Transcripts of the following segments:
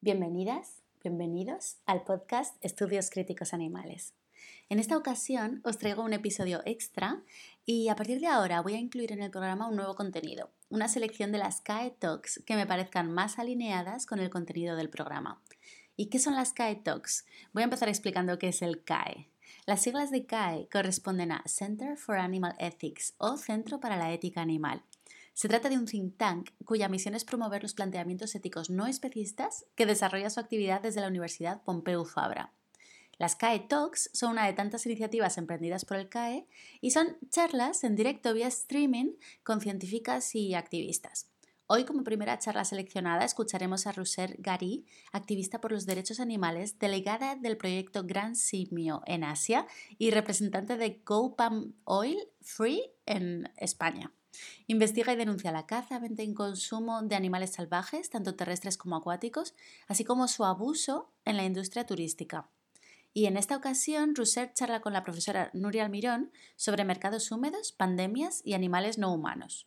Bienvenidas, bienvenidos al podcast Estudios Críticos Animales. En esta ocasión os traigo un episodio extra y a partir de ahora voy a incluir en el programa un nuevo contenido, una selección de las CAE Talks que me parezcan más alineadas con el contenido del programa. ¿Y qué son las CAE Talks? Voy a empezar explicando qué es el CAE. Las siglas de CAE corresponden a Center for Animal Ethics o Centro para la Ética Animal se trata de un think tank cuya misión es promover los planteamientos éticos no especistas que desarrolla su actividad desde la Universidad Pompeu Fabra. Las CAE Talks son una de tantas iniciativas emprendidas por el CAE y son charlas en directo vía streaming con científicas y activistas. Hoy, como primera charla seleccionada, escucharemos a Roser Gari, activista por los derechos animales, delegada del proyecto Gran Simio en Asia y representante de Go Oil Free en España. Investiga y denuncia la caza, venta y consumo de animales salvajes, tanto terrestres como acuáticos, así como su abuso en la industria turística. Y en esta ocasión, Rousset charla con la profesora Nuria Almirón sobre mercados húmedos, pandemias y animales no humanos.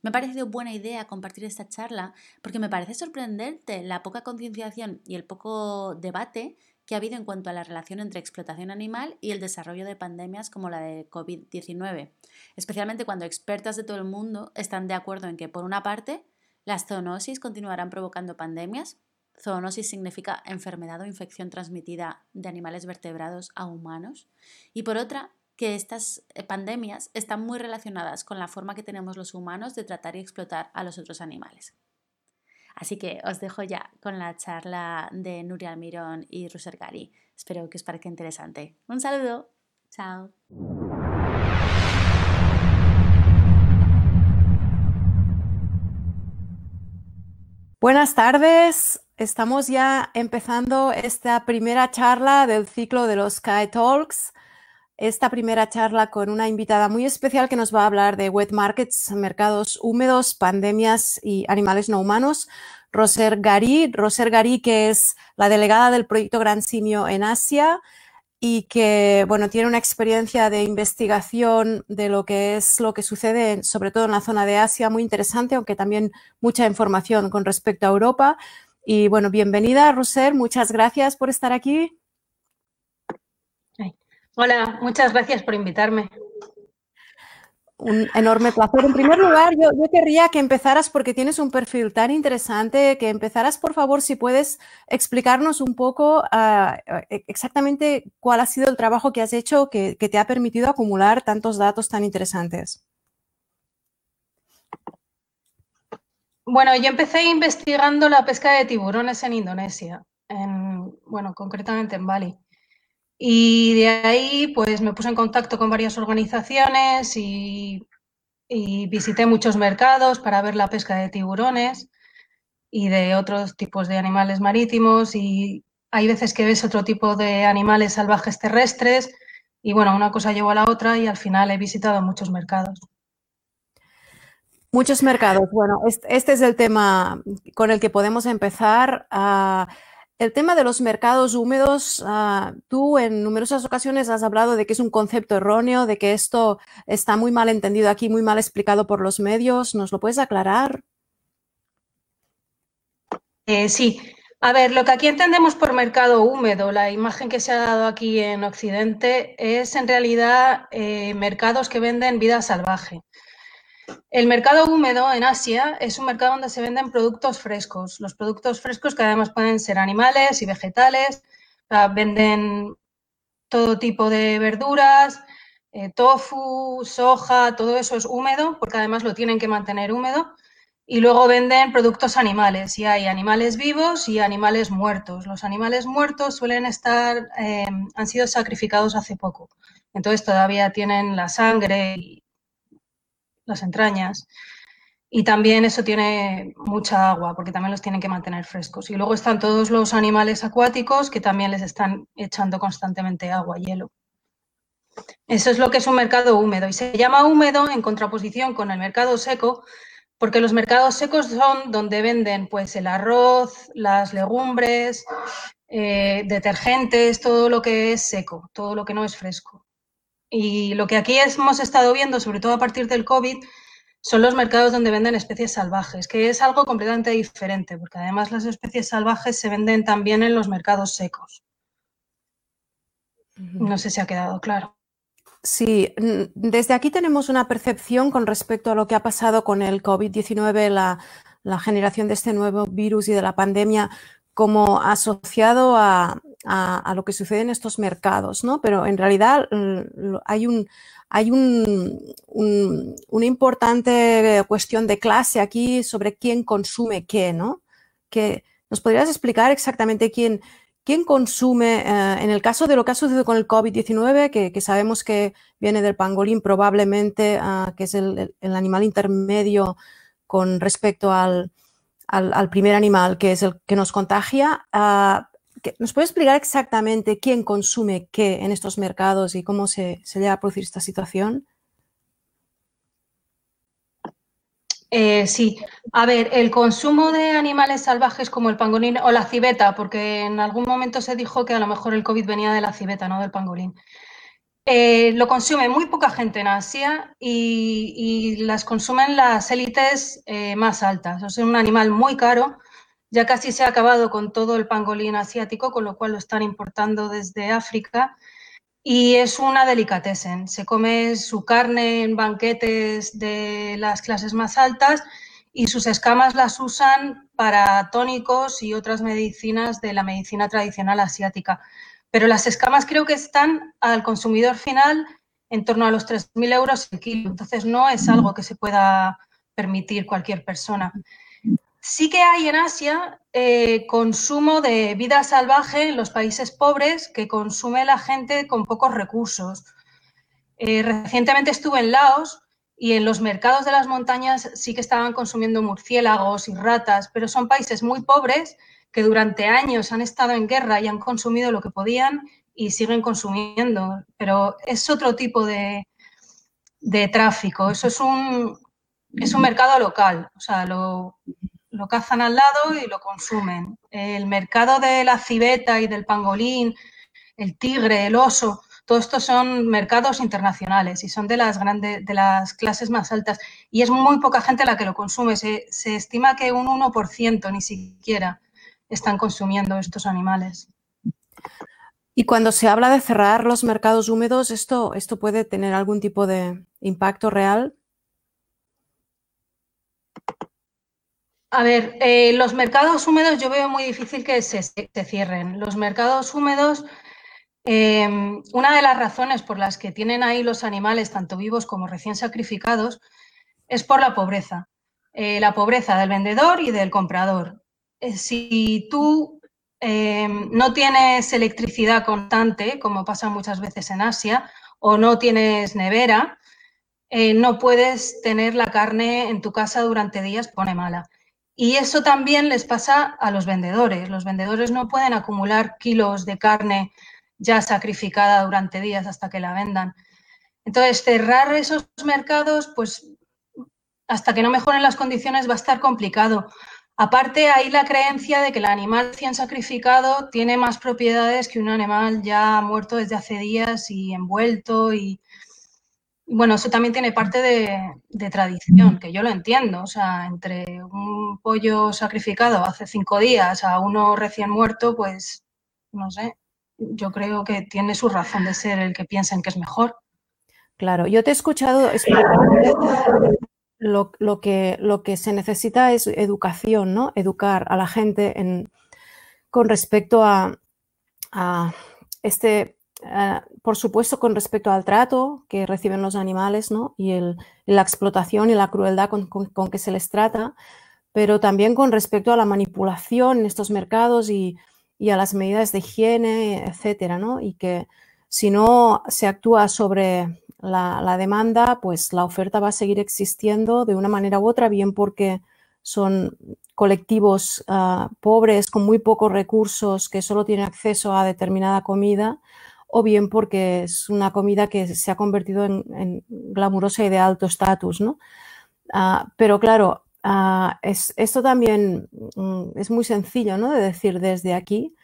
Me ha parecido buena idea compartir esta charla porque me parece sorprendente la poca concienciación y el poco debate que ha habido en cuanto a la relación entre explotación animal y el desarrollo de pandemias como la de COVID-19, especialmente cuando expertas de todo el mundo están de acuerdo en que, por una parte, las zoonosis continuarán provocando pandemias. Zoonosis significa enfermedad o infección transmitida de animales vertebrados a humanos. Y por otra, que estas eh, pandemias están muy relacionadas con la forma que tenemos los humanos de tratar y explotar a los otros animales. Así que os dejo ya con la charla de Nuria Almirón y Ruser Gari. Espero que os parezca interesante. Un saludo. Chao. Buenas tardes. Estamos ya empezando esta primera charla del ciclo de los Sky Talks. Esta primera charla con una invitada muy especial que nos va a hablar de wet markets, mercados húmedos, pandemias y animales no humanos. Roser Gari, Roser Gari, que es la delegada del proyecto Gran Simio en Asia y que, bueno, tiene una experiencia de investigación de lo que es lo que sucede, sobre todo en la zona de Asia, muy interesante, aunque también mucha información con respecto a Europa. Y bueno, bienvenida, Roser, muchas gracias por estar aquí. Hola, muchas gracias por invitarme. Un enorme placer. En primer lugar, yo, querría que empezaras, porque tienes un perfil tan interesante, que empezaras, por favor, si puedes explicarnos un poco ah, e, exactamente cuál ha sido el trabajo que has hecho que, te ha permitido acumular tantos datos tan interesantes. Bueno, yo empecé investigando la pesca de tiburones en Indonesia, bueno, concretamente en Bali. Y de ahí, pues me puse en contacto con varias organizaciones y, visité muchos mercados para ver la pesca de tiburones y de otros tipos de animales marítimos. Y hay veces que ves otro tipo de animales salvajes terrestres. Y bueno, una cosa llevó a la otra y al final he visitado muchos mercados. Muchos mercados. Bueno, este es el tema con el que podemos empezar. a el tema de los mercados húmedos, ah, tú en numerosas ocasiones has hablado de que es un concepto erróneo, de que esto está muy mal entendido aquí, muy mal explicado por los medios. ¿Nos lo puedes aclarar? Eh, sí. A ver, lo que aquí entendemos por mercado húmedo, la imagen que se ha dado aquí en Occidente, es en realidad eh, mercados que venden vida salvaje. El mercado húmedo en Asia es un mercado donde se venden productos frescos. Los productos frescos que además pueden ser animales y vegetales. venden todo tipo de verduras, eh, tofu, soja, todo eso es húmedo porque además lo tienen que mantener húmedo. Y luego venden productos animales y hay animales vivos y animales muertos. Los animales muertos suelen estar, eh, han sido sacrificados hace poco. Entonces todavía tienen la sangre y las entrañas. Y también eso tiene mucha agua, porque también los tienen que mantener frescos. Y luego están todos los animales acuáticos que también les están echando constantemente agua, hielo. Eso es lo que es un mercado húmedo. Y se llama húmedo en contraposición con el mercado seco, porque los mercados secos son donde venden pues el arroz, las legumbres, eh, detergentes, todo lo que es seco, todo lo que no es fresco. Y lo que aquí hemos estado viendo, sobre todo a partir del COVID, son los mercados donde venden especies salvajes, que es algo completamente diferente, porque además las especies salvajes se venden también en los mercados secos. No sé si ha quedado claro. Sí, desde aquí tenemos una percepción con respecto a lo que ha pasado con el COVID-19, la, la, generación de este nuevo virus y de la pandemia, como asociado a, a, lo que sucede en estos mercados, ¿no? Pero en realidad hay un, hay un, una importante cuestión de clase aquí sobre quién consume qué, ¿no? Que, ¿Nos podrías explicar exactamente quién, quién consume, eh, en el caso de lo que ha sucedido con el COVID-19, que, sabemos que viene del pangolín probablemente, ah, que es el, animal intermedio con respecto al, al, primer animal, que es el que nos contagia, ah, ¿Nos puede explicar exactamente quién consume qué en estos mercados y cómo se, se llega a producir esta situación? Eh, sí, a ver, el consumo de animales salvajes como el pangolín o la civeta, porque en algún momento se dijo que a lo mejor el COVID venía de la civeta, no del pangolín. Eh, lo consume muy poca gente en Asia y, las consumen las élites eh, más altas. es un animal muy caro ya casi se ha acabado con todo el pangolín asiático, con lo cual lo están importando desde África. Y es una delicatessen. Se come su carne en banquetes de las clases más altas y sus escamas las usan para tónicos y otras medicinas de la medicina tradicional asiática. Pero las escamas creo que están al consumidor final en torno a los 3.000 euros el kilo. Entonces no es algo que se pueda permitir cualquier persona. Sí que hay en Asia eh, consumo de vida salvaje en los países pobres que consume la gente con pocos recursos. Eh, recientemente estuve en Laos y en los mercados de las montañas sí que estaban consumiendo murciélagos y ratas, pero son países muy pobres que durante años han estado en guerra y han consumido lo que podían y siguen consumiendo. Pero es otro tipo de, de tráfico. Eso es un, es un mercado local. O sea, lo, lo cazan al lado y lo consumen. El mercado de la civeta y del pangolín, el tigre, el oso, todo esto son mercados internacionales y son de las grandes, de las clases más altas. Y es muy poca gente la que lo consume. Se, se estima que un 1% ni siquiera están consumiendo estos animales. Y cuando se habla de cerrar los mercados húmedos, ¿esto, esto puede tener algún tipo de impacto real? A ver, eh, los mercados húmedos yo veo muy difícil que se, cierren. Los mercados húmedos, em, una de las razones por las que tienen ahí los animales, tanto vivos como recién sacrificados, es por la pobreza. Eh, la pobreza del vendedor y del comprador. Eh, si tú em, no tienes electricidad constante, como pasa muchas veces en Asia, o no tienes nevera, no puedes tener la carne en tu casa durante días, pone mala. Y eso también les pasa a los vendedores. Los vendedores no pueden acumular kilos de carne ya sacrificada durante días hasta que la vendan. Entonces, cerrar esos mercados, pues hasta que no mejoren las condiciones va a estar complicado. Aparte, hay la creencia de que el animal recién sacrificado tiene más propiedades que un animal ya muerto desde hace días y envuelto y, bueno, eso también tiene parte de, tradición, que yo lo entiendo. O sea, entre un pollo sacrificado hace cinco días a uno recién muerto, pues no sé. Yo creo que tiene su razón de ser el que piensen que es mejor. Claro, yo te he escuchado lo, que, lo que se necesita es educación, ¿no? Educar a la gente en, con respecto a, este por supuesto, con respecto al trato que reciben los animales ¿no? y la explotación y la crueldad con, que se les trata, pero también con respecto a la manipulación en estos mercados y, a las medidas de higiene, etcétera, ¿no? Y que si no se actúa sobre la, demanda, pues la oferta va a seguir existiendo de una manera u otra, bien porque son colectivos ah, pobres con muy pocos recursos que solo tienen acceso a determinada comida o bien porque es una comida que se ha convertido en, glamurosa y de alto estatus, ¿no? Ah, pero claro, ah, esto también mm, es muy sencillo, ¿no? De decir desde aquí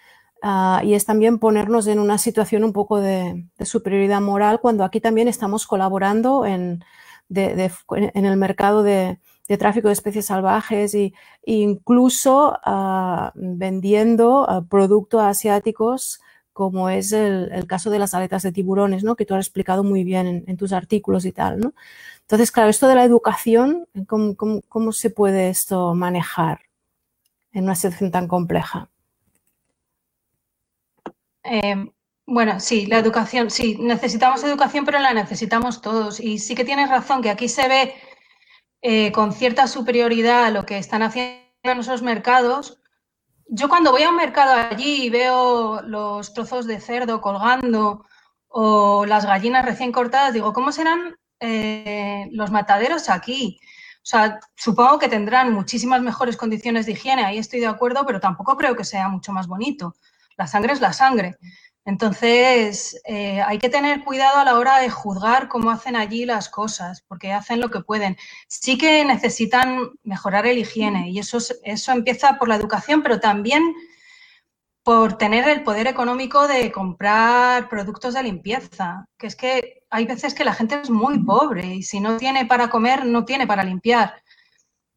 ah, y es también ponernos en una situación un poco de, superioridad moral cuando aquí también estamos colaborando en en el mercado de, tráfico de especies salvajes e incluso ah, vendiendo ah, productos asiáticos como es el, caso de las aletas de tiburones, ¿no? que tú has explicado muy bien en, tus artículos y tal. ¿no? Entonces, claro, esto de la educación, ¿cómo, se puede esto manejar en una situación tan compleja? Em, bueno, sí, la educación, sí, necesitamos educación, pero la necesitamos todos. Y sí que tienes razón que aquí se ve eh, con cierta superioridad lo que están haciendo en esos mercados. Yo cuando voy a un mercado allí y veo los trozos de cerdo colgando o las gallinas recién cortadas, digo, ¿cómo serán eh, los mataderos aquí? O sea, supongo que tendrán muchísimas mejores condiciones de higiene, ahí estoy de acuerdo, pero tampoco creo que sea mucho más bonito. La sangre es la sangre. Entonces, eh, hay que tener cuidado a la hora de juzgar cómo hacen allí las cosas, porque hacen lo que pueden. Sí que necesitan mejorar el higiene y eso, eso empieza por la educación, pero también por tener el poder económico de comprar productos de limpieza, que es que hay veces que la gente es muy pobre y si no tiene para comer, no tiene para limpiar.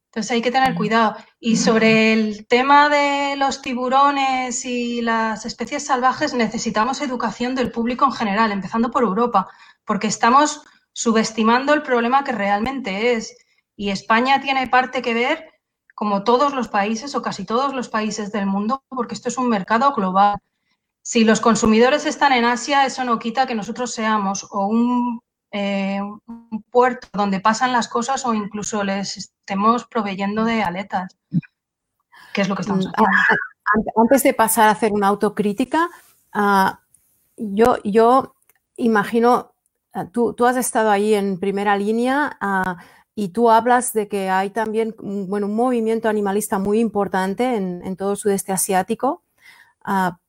Entonces hay que tener cuidado. Y sobre el tema de los tiburones y las especies salvajes, necesitamos educación del público en general, empezando por Europa, porque estamos subestimando el problema que realmente es. Y España tiene parte que ver, como todos los países o casi todos los países del mundo, porque esto es un mercado global. Si los consumidores están en Asia, eso no quita que nosotros seamos o un eh, un puerto donde pasan las cosas o incluso les estemos proveyendo de aletas, que es lo que estamos mm, haciendo. Antes de pasar a hacer una autocrítica, ah, yo, yo imagino, ah, tú, tú, has estado ahí en primera línea ah, y tú hablas de que hay también bueno, un movimiento animalista muy importante en, en todo el sudeste asiático,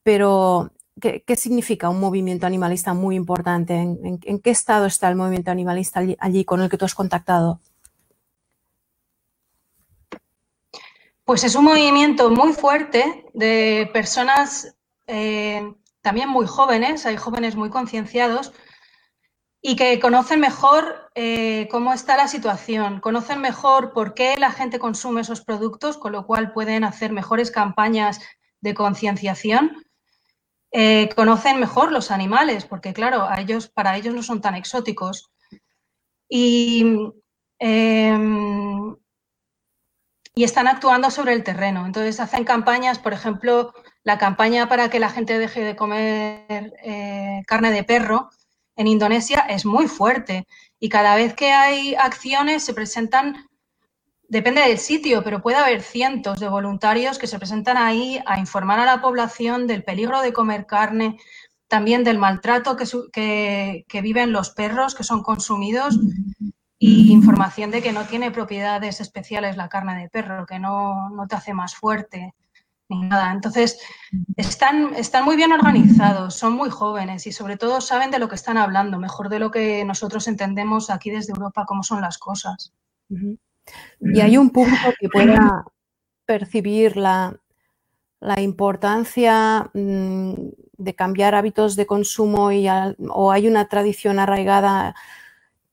pero ¿Qué, significa un movimiento animalista muy importante? ¿En, qué estado está el movimiento animalista allí, con el que tú has contactado? Pues es un movimiento muy fuerte de personas eh, también muy jóvenes, hay jóvenes muy concienciados y que conocen mejor eh, cómo está la situación, conocen mejor por qué la gente consume esos productos, con lo cual pueden hacer mejores campañas de concienciación eh, conocen mejor los animales, porque claro, a ellos, para ellos no son tan exóticos. Y, em, y están actuando sobre el terreno. Entonces hacen campañas, por ejemplo, la campaña para que la gente deje de comer eh, carne de perro en Indonesia es muy fuerte. Y cada vez que hay acciones se presentan Depende del sitio, pero puede haber cientos de voluntarios que se presentan ahí a informar a la población del peligro de comer carne, también del maltrato que, viven los perros que son consumidos y información de que no tiene propiedades especiales la carne de perro, que no, te hace más fuerte ni nada. Entonces, están, están muy bien organizados, son muy jóvenes y sobre todo saben de lo que están hablando, mejor de lo que nosotros entendemos aquí desde Europa cómo son las cosas. Y hay un público que pueda percibir la, importancia mm, de cambiar hábitos de consumo y o hay una tradición arraigada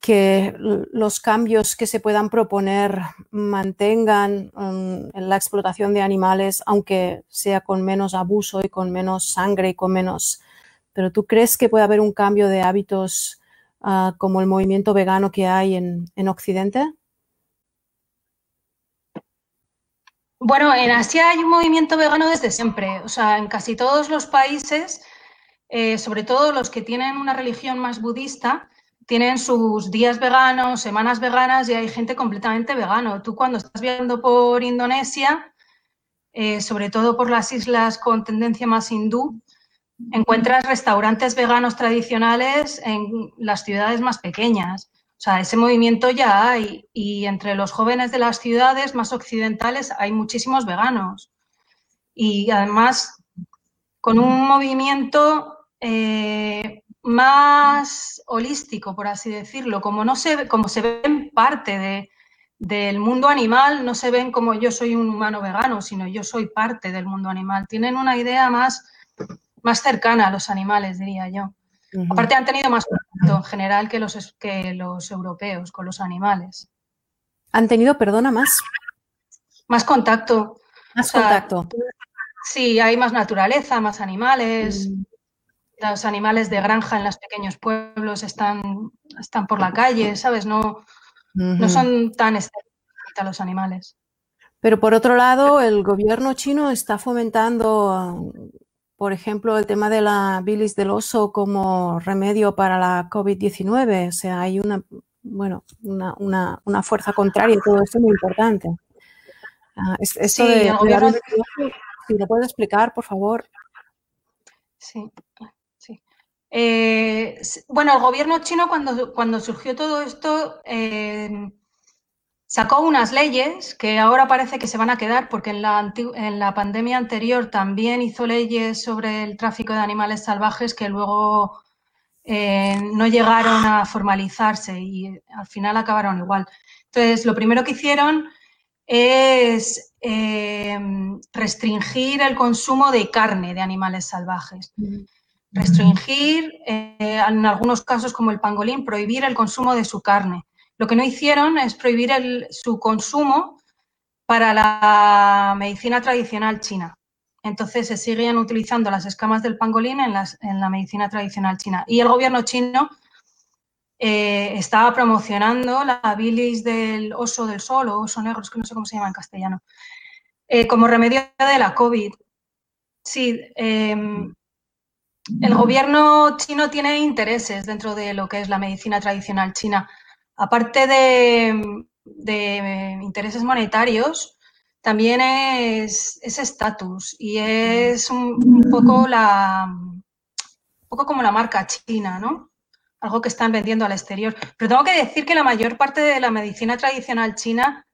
que los cambios que se puedan proponer mantengan mm, la explotación de animales, aunque sea con menos abuso y con menos sangre y con menos... Pero ¿tú crees que puede haber un cambio de hábitos ah, como el movimiento vegano que hay en, en Occidente? Bueno, en Asia hay un movimiento vegano desde siempre. O sea, en casi todos los países, eh, sobre todo los que tienen una religión más budista, tienen sus días veganos, semanas veganas y hay gente completamente vegano. Tú cuando estás viendo por Indonesia, eh, sobre todo por las islas con tendencia más hindú, encuentras restaurantes veganos tradicionales en las ciudades más pequeñas. O sea, ese movimiento ya hay y entre los jóvenes de las ciudades más occidentales hay muchísimos veganos. Y además con un movimiento eh, más holístico, por así decirlo, como, no se, como se ven parte de, del mundo animal, no se ven como yo soy un humano vegano, sino yo soy parte del mundo animal. Tienen una idea más, más cercana a los animales, diría yo. Aparte han tenido más contacto en general que los, que los europeos con los animales. ¿Han tenido, perdona, más? Más contacto. Más contacto. Sí, hay más naturaleza, más animales. Mm. Los animales de granja en los pequeños pueblos están, están por la calle, ¿sabes? No, no son tan a los animales. Pero por otro lado, el gobierno chino está fomentando, por ejemplo, el tema de la bilis del oso como remedio para la COVID-19. O sea, hay una, bueno, una, fuerza contraria y todo esto muy importante. Ah, esto de, si lo puedes explicar, por favor. Sí, sí. Eh, bueno, el gobierno chino cuando, cuando surgió todo esto eh, sacó unas leyes que ahora parece que se van a quedar porque en la, en la pandemia anterior también hizo leyes sobre el tráfico de animales salvajes que luego eh, no llegaron a formalizarse y al final acabaron igual. Entonces, lo primero que hicieron es eh, restringir el consumo de carne de animales salvajes. Restringir, eh, en algunos casos como el pangolín, prohibir el consumo de su carne. Lo que no hicieron es prohibir su consumo para la medicina tradicional china. Entonces se siguen utilizando las escamas del pangolín en, la medicina tradicional china. Y el gobierno chino eh, estaba promocionando la bilis del oso del sol o oso negro, es que no sé cómo se llama en castellano, eh, como remedio de la COVID. Sí, em, el gobierno chino tiene intereses dentro de lo que es la medicina tradicional china. Aparte de, intereses monetarios, también es estatus y es un, un, poco la un poco como la marca china, ¿no? algo que están vendiendo al exterior. Pero tengo que decir que la mayor parte de la medicina tradicional china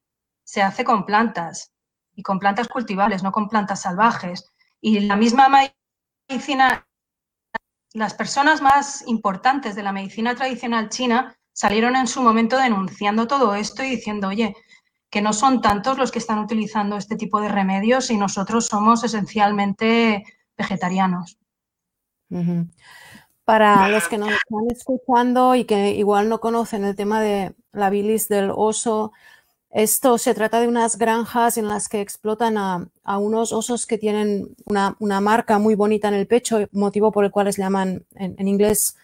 se hace con plantas y con plantas cultivables, no con plantas salvajes. Y la misma medicina, las personas más importantes de la medicina tradicional china salieron en su momento denunciando todo esto y diciendo, oye, que no son tantos los que están utilizando este tipo de remedios y nosotros somos esencialmente vegetarianos. Para los que nos están escuchando y que igual no conocen el tema de la bilis del oso, esto se trata de unas granjas en las que explotan a, unos osos que tienen una, marca muy bonita en el pecho, motivo por el cual les llaman en, inglés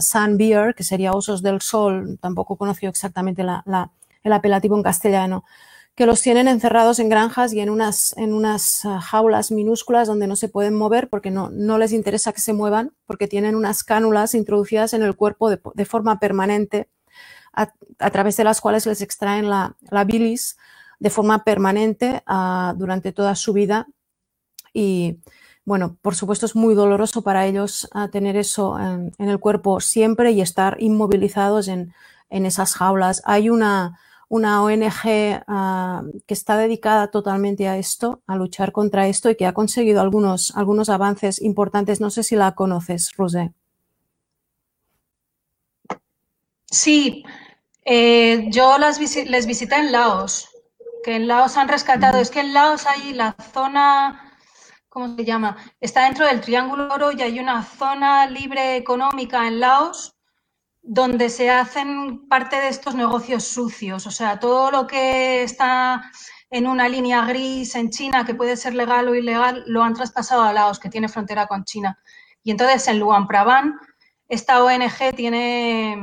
sun bear, que sería osos del sol. Tampoco conoció exactamente el apelativo en castellano que los tienen encerrados en granjas y en unas, en unas ah, jaulas minúsculas donde no se pueden mover porque no, no les interesa que se muevan, porque tienen unas cánulas introducidas en el cuerpo de, forma permanente, a, través de las cuales les extraen la, bilis de forma permanente ah, durante toda su vida. Y bueno, por supuesto es muy doloroso para ellos ah, tener eso en, el cuerpo siempre y estar inmovilizados en, en esas jaulas. Hay una una ONG ah, que está dedicada totalmente a esto, a luchar contra esto y que ha conseguido algunos, algunos avances importantes. No sé si la conoces, Rosé. Sí, eh, yo las les visité en Laos, que en Laos han rescatado. Es que en Laos hay la zona, ¿cómo se llama? Está dentro del Triángulo Oro y hay una zona libre económica en Laos donde se hacen parte de estos negocios sucios, o sea, todo lo que está en una línea gris en China, que puede ser legal o ilegal, lo han traspasado a Laos, que tiene frontera con China. Y entonces en Luang Prabang, esta ONG tiene,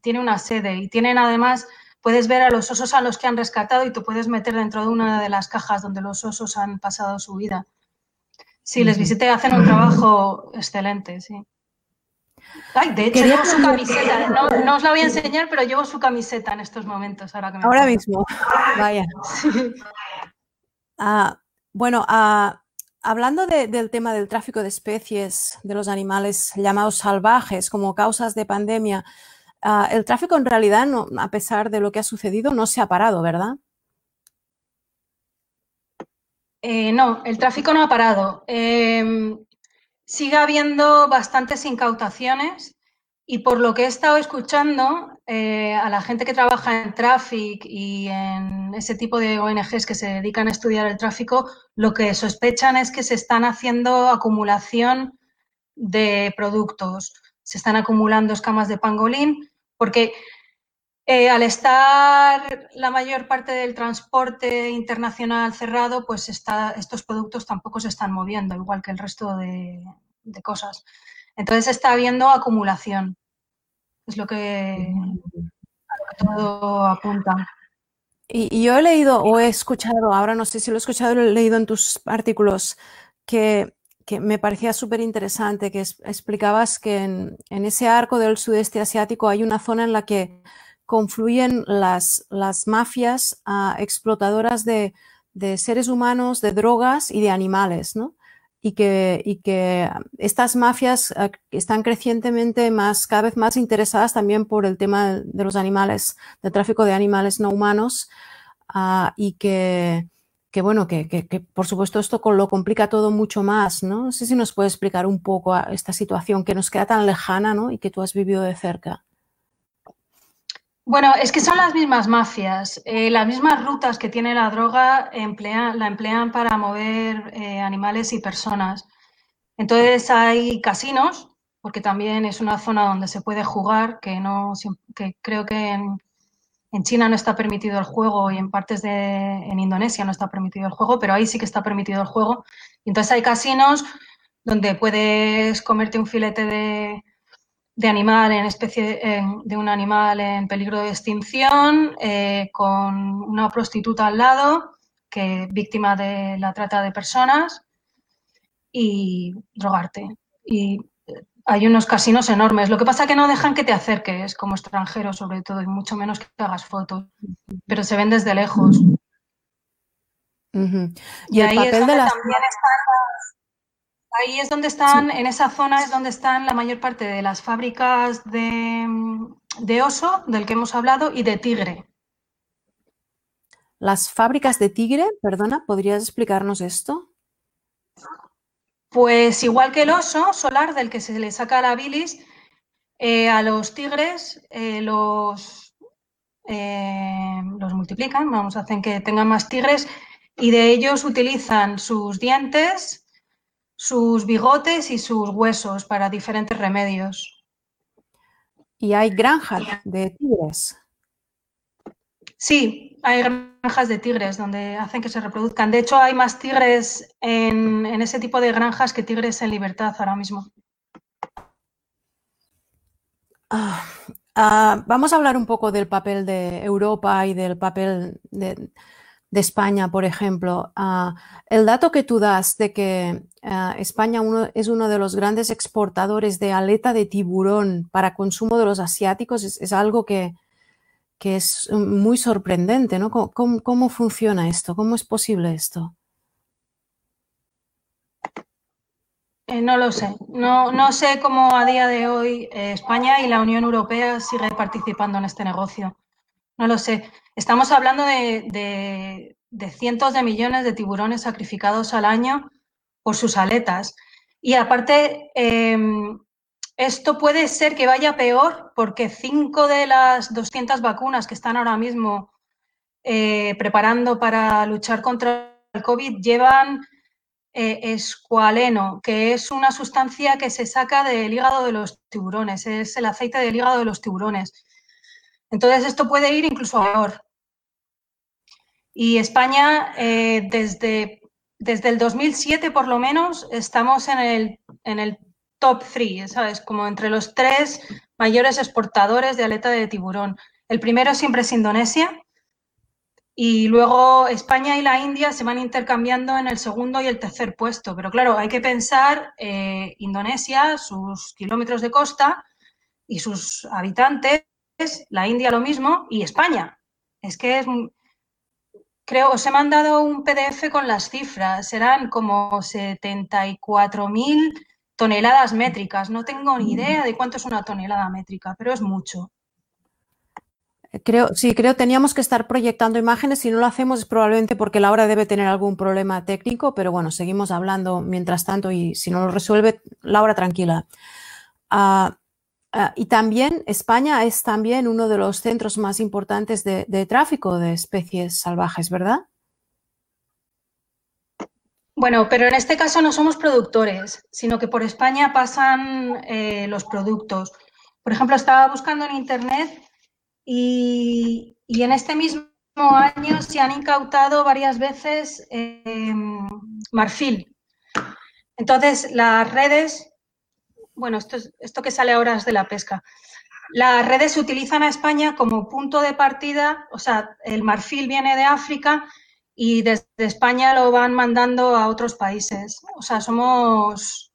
tiene una sede y tienen además, puedes ver a los osos a los que han rescatado y te puedes meter dentro de una de las cajas donde los osos han pasado su vida. Sí, les visité, hacen un trabajo excelente, sí. Ay, de hecho, llevo su camiseta. No, os la voy a enseñar, pero llevo su camiseta en estos momentos. Ahora, que me ahora mismo. Vaya. Ah, bueno, ah, hablando del tema del tráfico de especies de los animales llamados salvajes como causas de pandemia, ah, el tráfico en realidad, a pesar de lo que ha sucedido, no se ha parado, ¿verdad? Eh, no, el tráfico no ha parado. Em, sigue habiendo bastantes incautaciones y por lo que he estado escuchando eh, a la gente que trabaja en Traffic y en ese tipo de ONGs que se dedican a estudiar el tráfico, lo que sospechan es que se están haciendo acumulación de productos, se están acumulando escamas de pangolín, porque eh, al estar la mayor parte del transporte internacional cerrado, pues estos productos tampoco se están moviendo, igual que el resto de, cosas. Entonces está habiendo acumulación. Es lo que, todo apunta. Y, yo he leído o he escuchado, ahora no sé si lo he escuchado o lo he leído en tus artículos, que, me parecía súper interesante, que explicabas que en, ese arco del sudeste asiático hay una zona en la que confluyen las, las mafias ah, explotadoras de, de, seres humanos, de drogas y de animales, ¿no? Y que, y que estas mafias ah, están crecientemente más, cada vez más interesadas también por el tema de los animales, del tráfico de animales no humanos, ah, y que, que bueno, que, que, por supuesto esto lo complica todo mucho más, ¿no? No sé si nos puede explicar un poco esta situación que nos queda tan lejana, ¿no? Y que tú has vivido de cerca. Bueno, es que son las mismas mafias. Eh, las mismas rutas que tiene la droga la emplean para mover eh, animales y personas. Entonces hay casinos, porque también es una zona donde se puede jugar, que, no, que creo que en, China no está permitido el juego y en partes de en Indonesia no está permitido el juego, pero ahí sí que está permitido el juego. Entonces hay casinos donde puedes comerte un filete de, de animal en especie de un animal en peligro de extinción eh, con una prostituta al lado que víctima de la trata de personas y drogarte. Y eh, hay unos casinos enormes. Lo que pasa que no dejan que te acerques como extranjero sobre todo y mucho menos que hagas fotos. Pero se ven desde lejos. Y, ahí es donde también Ahí es donde están, en esa zona es donde están la mayor parte de las fábricas de, oso, del que hemos hablado, y de tigre. Las fábricas de tigre, perdona, ¿podrías explicarnos esto? Pues igual que el oso solar, del que se le saca la bilis, eh, a los tigres eh, los, eh, los multiplican, vamos, hacen que tengan más tigres y de ellos utilizan sus dientes sus bigotes y sus huesos para diferentes remedios. ¿Y hay granjas de tigres? Sí, hay granjas de tigres donde hacen que se reproduzcan. De hecho, hay más tigres en, ese tipo de granjas que tigres en libertad ahora mismo. Ah, ah, vamos a hablar un poco del papel de Europa y del papel de, de España, por ejemplo, ah, el dato que tú das de que ah, España es uno de los grandes exportadores de aleta de tiburón para consumo de los asiáticos es, algo que, es muy sorprendente, ¿no? ¿Cómo, funciona esto? ¿Cómo es posible esto? Eh, no lo sé. No, no, sé cómo a día de hoy eh, España y la Unión Europea sigue participando en este negocio. No lo sé. Estamos hablando de, cientos de millones de tiburones sacrificados al año por sus aletas. Y aparte, em, esto puede ser que vaya peor porque cinco de las 200 vacunas que están ahora mismo eh, preparando para luchar contra el COVID llevan eh, escualeno, que es una sustancia que se saca del hígado de los tiburones, es el aceite del hígado de los tiburones. Entonces, esto puede ir incluso a peor. Y España, eh, desde, desde el 2007 por lo menos, estamos en el, en el top 3, ¿sabes? Como entre los tres mayores exportadores de aleta de tiburón. El primero siempre es Indonesia y luego España y la India se van intercambiando en el segundo y el tercer puesto. Pero claro, hay que pensar eh, Indonesia, sus kilómetros de costa y sus habitantes la India lo mismo y España. Es que es, creo, os he mandado un PDF con las cifras, serán como 74.000 toneladas métricas. No tengo ni idea de cuánto es una tonelada métrica, pero es mucho. Creo, sí, creo teníamos que estar proyectando imágenes. Si no lo hacemos es probablemente porque Laura debe tener algún problema técnico, pero bueno, seguimos hablando mientras tanto y si no lo resuelve, Laura, tranquila. Ah, Ah, y también España es también uno de los centros más importantes de, tráfico de especies salvajes, ¿verdad? Bueno, pero en este caso no somos productores, sino que por España pasan eh, los productos. Por ejemplo, estaba buscando en Internet y, en este mismo año se han incautado varias veces em, marfil. Entonces, las redes, bueno, esto, esto que sale ahora es de la pesca. Las redes se utilizan a España como punto de partida, o sea, el marfil viene de África y desde España lo van mandando a otros países. O sea, somos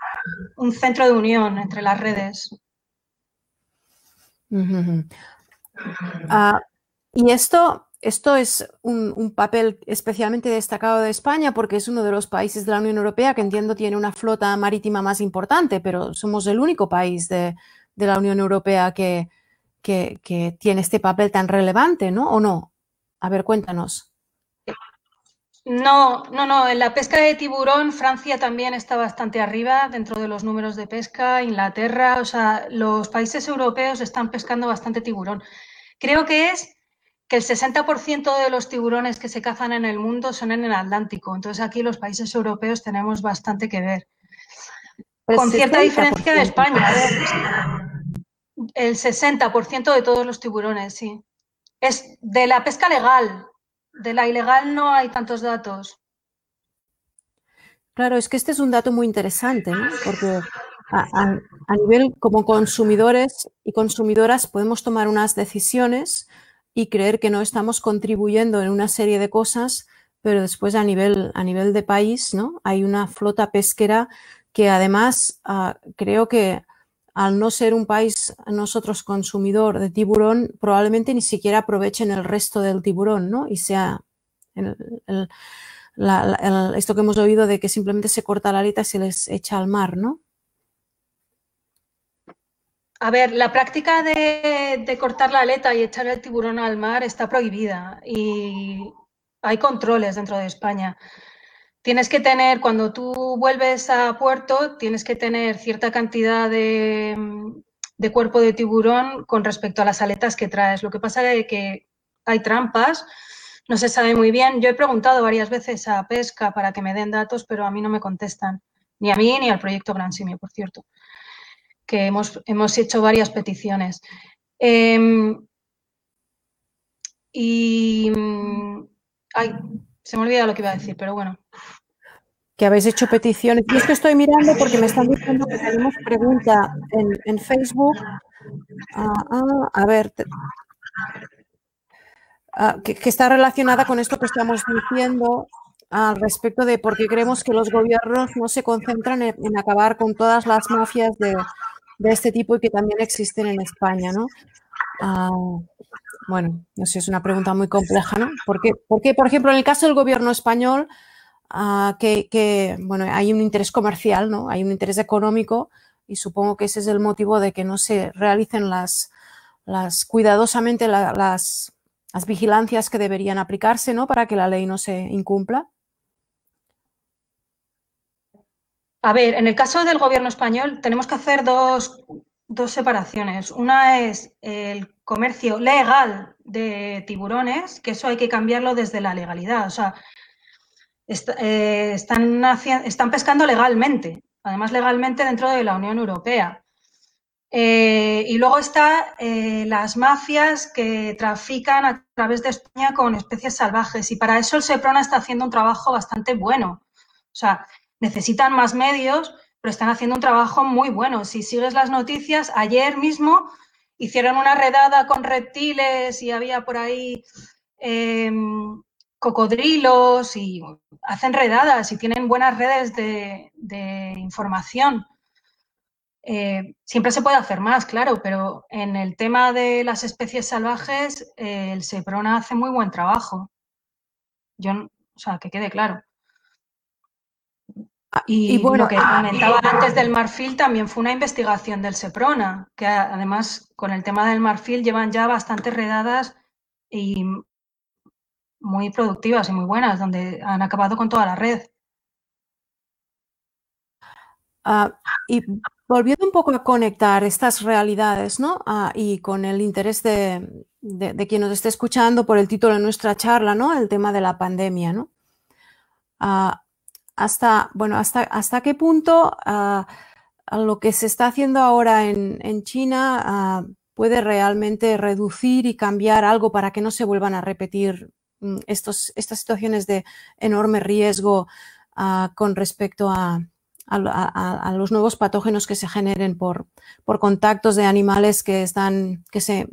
un centro de unión entre las redes. Ah, y esto, esto es un, papel especialmente destacado de España porque es uno de los países de la Unión Europea que entiendo tiene una flota marítima más importante, pero somos el único país de, la Unión Europea que, que tiene este papel tan relevante, ¿no? ¿O no? A ver, cuéntanos. No, no, no. En la pesca de tiburón, Francia también está bastante arriba dentro de los números de pesca. Inglaterra, o sea, los países europeos están pescando bastante tiburón. Creo que es que el 60% de los tiburones que se cazan en el mundo son en el Atlántico. Entonces aquí los países europeos tenemos bastante que ver. Con cierta diferencia de España. El 60% de todos los tiburones, sí. Es de la pesca legal, de la ilegal no hay tantos datos. Claro, es que este es un dato muy interesante, ¿no? Porque a, nivel como consumidores y consumidoras podemos tomar unas decisiones y creer que no estamos contribuyendo en una serie de cosas, pero después a nivel, a nivel de país, ¿no? Hay una flota pesquera que además ah, creo que al no ser un país nosotros consumidor de tiburón, probablemente ni siquiera aprovechen el resto del tiburón, ¿no? Y sea esto que hemos oído de que simplemente se corta la aleta y se les echa al mar, ¿no? A ver, la práctica de, de, cortar la aleta y echar el tiburón al mar está prohibida y hay controles dentro de España. Tienes que tener, cuando tú vuelves a puerto, tienes que tener cierta cantidad de, cuerpo de tiburón con respecto a las aletas que traes. Lo que pasa es que hay trampas, no se sabe muy bien. Yo he preguntado varias veces a Pesca para que me den datos, pero a mí no me contestan, ni a mí ni al proyecto Gran Simio, por cierto, que hemos, hemos hecho varias peticiones. Em, y... Ay, se me olvida lo que iba a decir, pero bueno que habéis hecho peticiones. Y es que estoy mirando porque me están diciendo que tenemos pregunta en, Facebook. Ah, ah, a ver, ah, que, está relacionada con esto que estamos diciendo al respecto de por qué creemos que los gobiernos no se concentran en, acabar con todas las mafias de, este tipo y que también existen en España, ¿no? bueno, no sé, es una pregunta muy compleja, ¿no? Porque, porque, por ejemplo, en el caso del gobierno español, que, bueno, hay un interés comercial, ¿no? Hay un interés económico y supongo que ese es el motivo de que no se realicen las, las cuidadosamente las, las vigilancias que deberían aplicarse, ¿no? Para que la ley no se incumpla. A ver, en el caso del gobierno español tenemos que hacer dos, dos separaciones. Una es el comercio legal de tiburones, que eso hay que cambiarlo desde la legalidad. O sea, eh, están, pescando legalmente, además legalmente dentro de la Unión Europea. Eh, y luego están eh, las mafias que trafican a través de España con especies salvajes. Y para eso el SEPRONA está haciendo un trabajo bastante bueno. O sea, necesitan más medios, pero están haciendo un trabajo muy bueno. Si sigues las noticias, ayer mismo hicieron una redada con reptiles y había por ahí em, cocodrilos y hacen redadas y tienen buenas redes de, información. Eh, siempre se puede hacer más, claro, pero en el tema de las especies salvajes, eh, el SEPRONA hace muy buen trabajo. Yo, o sea, que quede claro. Ah, y, bueno, lo que ah, comentaba antes del marfil también fue una investigación del SEPRONA, que además con el tema del marfil llevan ya bastantes redadas y muy productivas y muy buenas, donde han acabado con toda la red. Ah, y volviendo un poco a conectar estas realidades, ¿no? Y con el interés de, quien nos esté escuchando por el título de nuestra charla, ¿no? El tema de la pandemia, ¿no? Hasta, bueno, hasta, hasta qué punto ah, lo que se está haciendo ahora en, China ah, puede realmente reducir y cambiar algo para que no se vuelvan a repetir mm, estos, estas situaciones de enorme riesgo con respecto a, los nuevos patógenos que se generen por, por contactos de animales que, están, que se,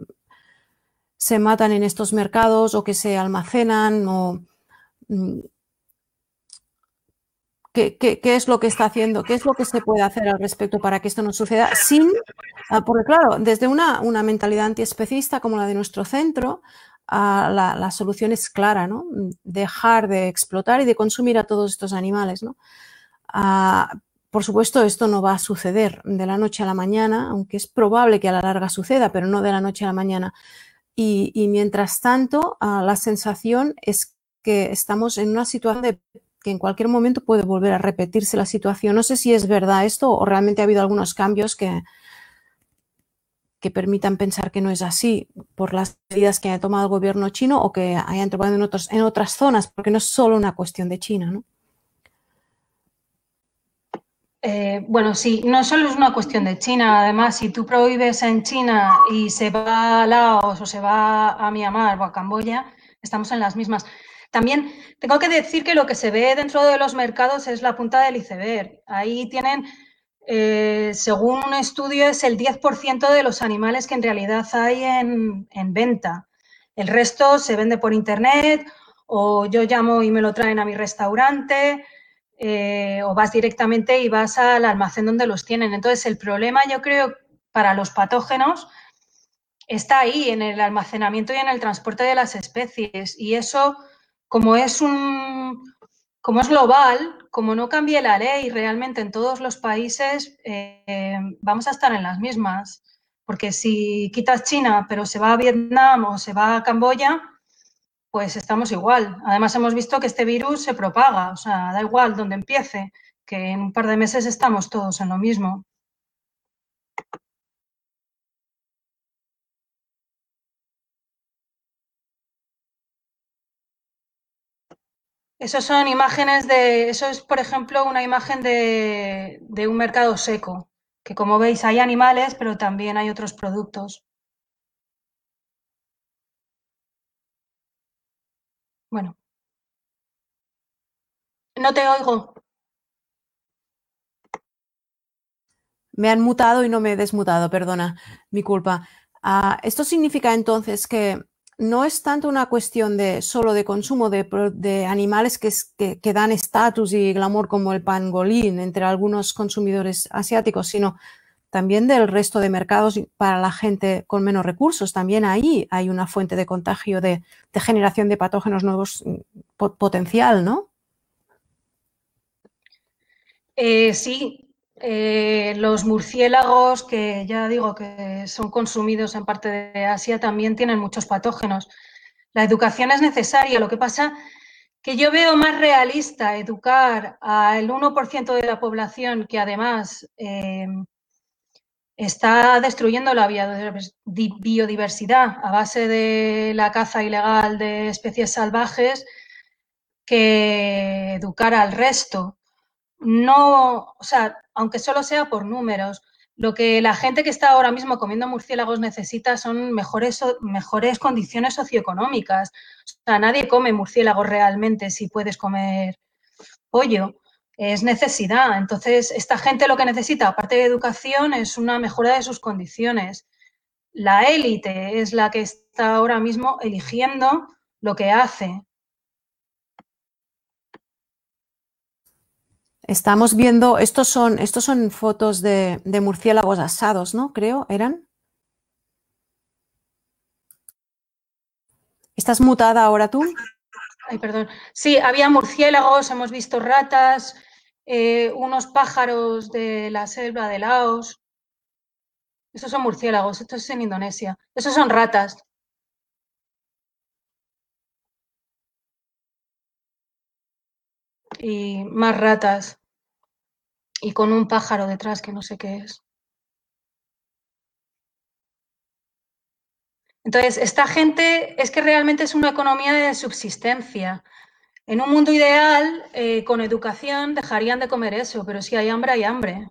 se, matan en estos mercados o que se almacenan o mm, ¿Qué, es lo que está haciendo? ¿Qué es lo que se puede hacer al respecto para que esto no suceda? Sin, ah, porque claro, desde una, una mentalidad antiespecista como la de nuestro centro, ah, la, solución es clara, ¿no? Dejar de explotar y de consumir a todos estos animales, ¿no? Ah, por supuesto, esto no va a suceder de la noche a la mañana, aunque es probable que a la larga suceda, pero no de la noche a la mañana. Y, mientras tanto, la sensación es que estamos en una situación de que en cualquier momento puede volver a repetirse la situación. No sé si es verdad esto o realmente ha habido algunos cambios que, permitan pensar que no es así por las medidas que ha tomado el gobierno chino o que hayan tomado en, otros, en otras zonas, porque no es solo una cuestión de China, ¿no? Eh, bueno, sí, no solo es una cuestión de China. Además, si tú prohíbes en China y se va a Laos o se va a Myanmar o a Camboya, estamos en las mismas. También tengo que decir que lo que se ve dentro de los mercados es la punta del iceberg. Ahí tienen, eh, según un estudio, es el 10% de los animales que en realidad hay en, en venta. El resto se vende por internet o yo llamo y me lo traen a mi restaurante eh, o vas directamente y vas al almacén donde los tienen. Entonces, el problema yo creo para los patógenos está ahí, en el almacenamiento y en el transporte de las especies. Y eso, como es un como es global, como no cambie la ley realmente en todos los países, eh, vamos a estar en las mismas. Porque si quitas China, pero se va a Vietnam o se va a Camboya, pues estamos igual. Además, hemos visto que este virus se propaga, o sea, da igual donde empiece, que en un par de meses estamos todos en lo mismo. Eso son imágenes de, eso es, por ejemplo, una imagen de, de un mercado seco, que como veis hay animales, pero también hay otros productos. Bueno. No te oigo. Me han mutado y no me he desmutado, perdona, mi culpa. Ah, esto significa entonces que no es tanto una cuestión de solo de consumo de, animales que, que dan estatus y glamour como el pangolín entre algunos consumidores asiáticos, sino también del resto de mercados para la gente con menos recursos. También ahí hay una fuente de contagio de, generación de patógenos nuevos mm, potencial, ¿no? Eh, sí, eh, los murciélagos, que ya digo que son consumidos en parte de Asia, también tienen muchos patógenos. La educación es necesaria, lo que pasa que yo veo más realista educar al 1% de la población que además eh, está destruyendo la biodiversidad a base de la caza ilegal de especies salvajes que educar al resto. No, o sea, aunque solo sea por números, lo que la gente que está ahora mismo comiendo murciélagos necesita son mejores, mejores condiciones socioeconómicas. O sea, nadie come murciélagos realmente si puedes comer pollo es necesidad. Entonces, esta gente lo que necesita, aparte de educación, es una mejora de sus condiciones. La élite es la que está ahora mismo eligiendo lo que hace. Estamos viendo, estos son, estos son fotos de, murciélagos asados, ¿no? Creo, ¿eran? ¿Estás mutada ahora tú? Ay, perdón. Sí, había murciélagos, hemos visto ratas, eh, unos pájaros de la selva de Laos. Esos son murciélagos, esto es en Indonesia. Esos son ratas. Y más ratas. Y con un pájaro detrás que no sé qué es. Entonces, esta gente es que realmente es una economía de subsistencia. En un mundo ideal, eh, con educación, dejarían de comer eso, pero si hay hambre, hay hambre.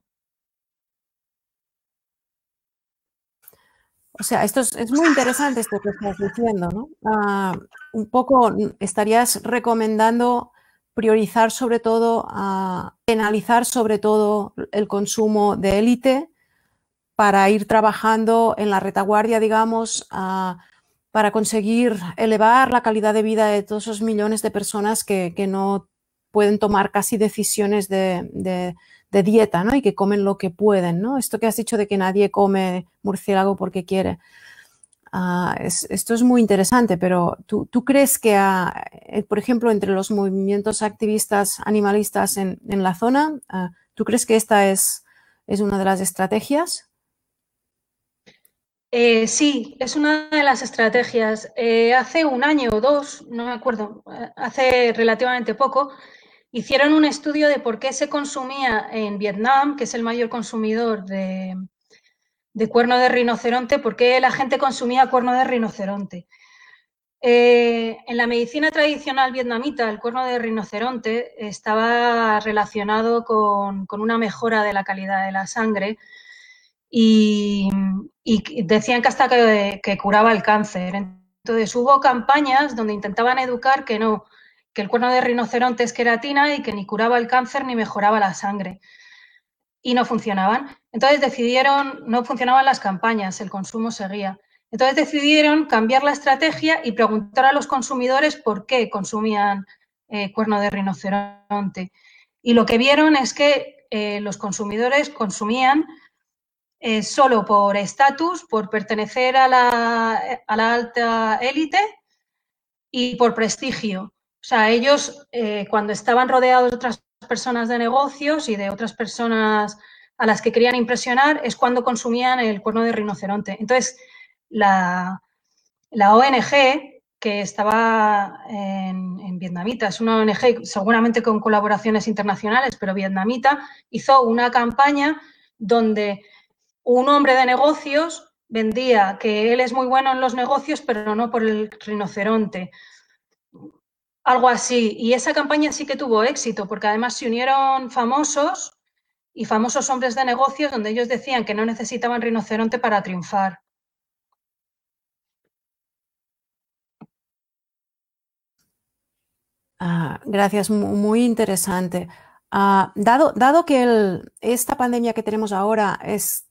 O sea, esto es, muy interesante esto que estás diciendo, ¿no? Ah, un poco estarías recomendando priorizar sobre todo, a penalizar sobre todo el consumo de élite para ir trabajando en la retaguardia, digamos, para conseguir elevar la calidad de vida de todos esos millones de personas que, no pueden tomar casi decisiones de, dieta, ¿no? Y que comen lo que pueden, ¿no? Esto que has dicho de que nadie come murciélago porque quiere. Ah, esto es muy interesante, pero ¿tú, crees que, eh, por ejemplo, entre los movimientos activistas animalistas en, la zona, ah, ¿tú crees que esta es, es una de las estrategias? Eh, sí, es una de las estrategias. Eh, hace un año o dos, no me acuerdo, hace relativamente poco, hicieron un estudio de por qué se consumía en Vietnam, que es el mayor consumidor de, de cuerno de rinoceronte, ¿por qué la gente consumía cuerno de rinoceronte? Eh, en la medicina tradicional vietnamita, el cuerno de rinoceronte estaba relacionado con, una mejora de la calidad de la sangre y, decían que hasta que, curaba el cáncer. Entonces hubo campañas donde intentaban educar que no, que el cuerno de rinoceronte es queratina y que ni curaba el cáncer ni mejoraba la sangre y no funcionaban. Entonces decidieron, no funcionaban las campañas, el consumo seguía. Entonces decidieron cambiar la estrategia y preguntar a los consumidores por qué consumían eh, cuerno de rinoceronte. Y lo que vieron es que eh, los consumidores consumían eh, solo por estatus, por pertenecer a la, a la alta élite y por prestigio. O sea, ellos cuando estaban rodeados de otras personas de negocios y de otras personas a las que querían impresionar es cuando consumían el cuerno de rinoceronte. Entonces, la, ONG que estaba en, vietnamita, es una ONG seguramente con colaboraciones internacionales, pero vietnamita, hizo una campaña donde un hombre de negocios vendía que él es muy bueno en los negocios, pero no por el rinoceronte. Algo así. Y esa campaña sí que tuvo éxito, porque además se unieron famosos y famosos hombres de negocios donde ellos decían que no necesitaban rinoceronte para triunfar. Ah, gracias, muy interesante. Ah, dado, dado que esta pandemia que tenemos ahora es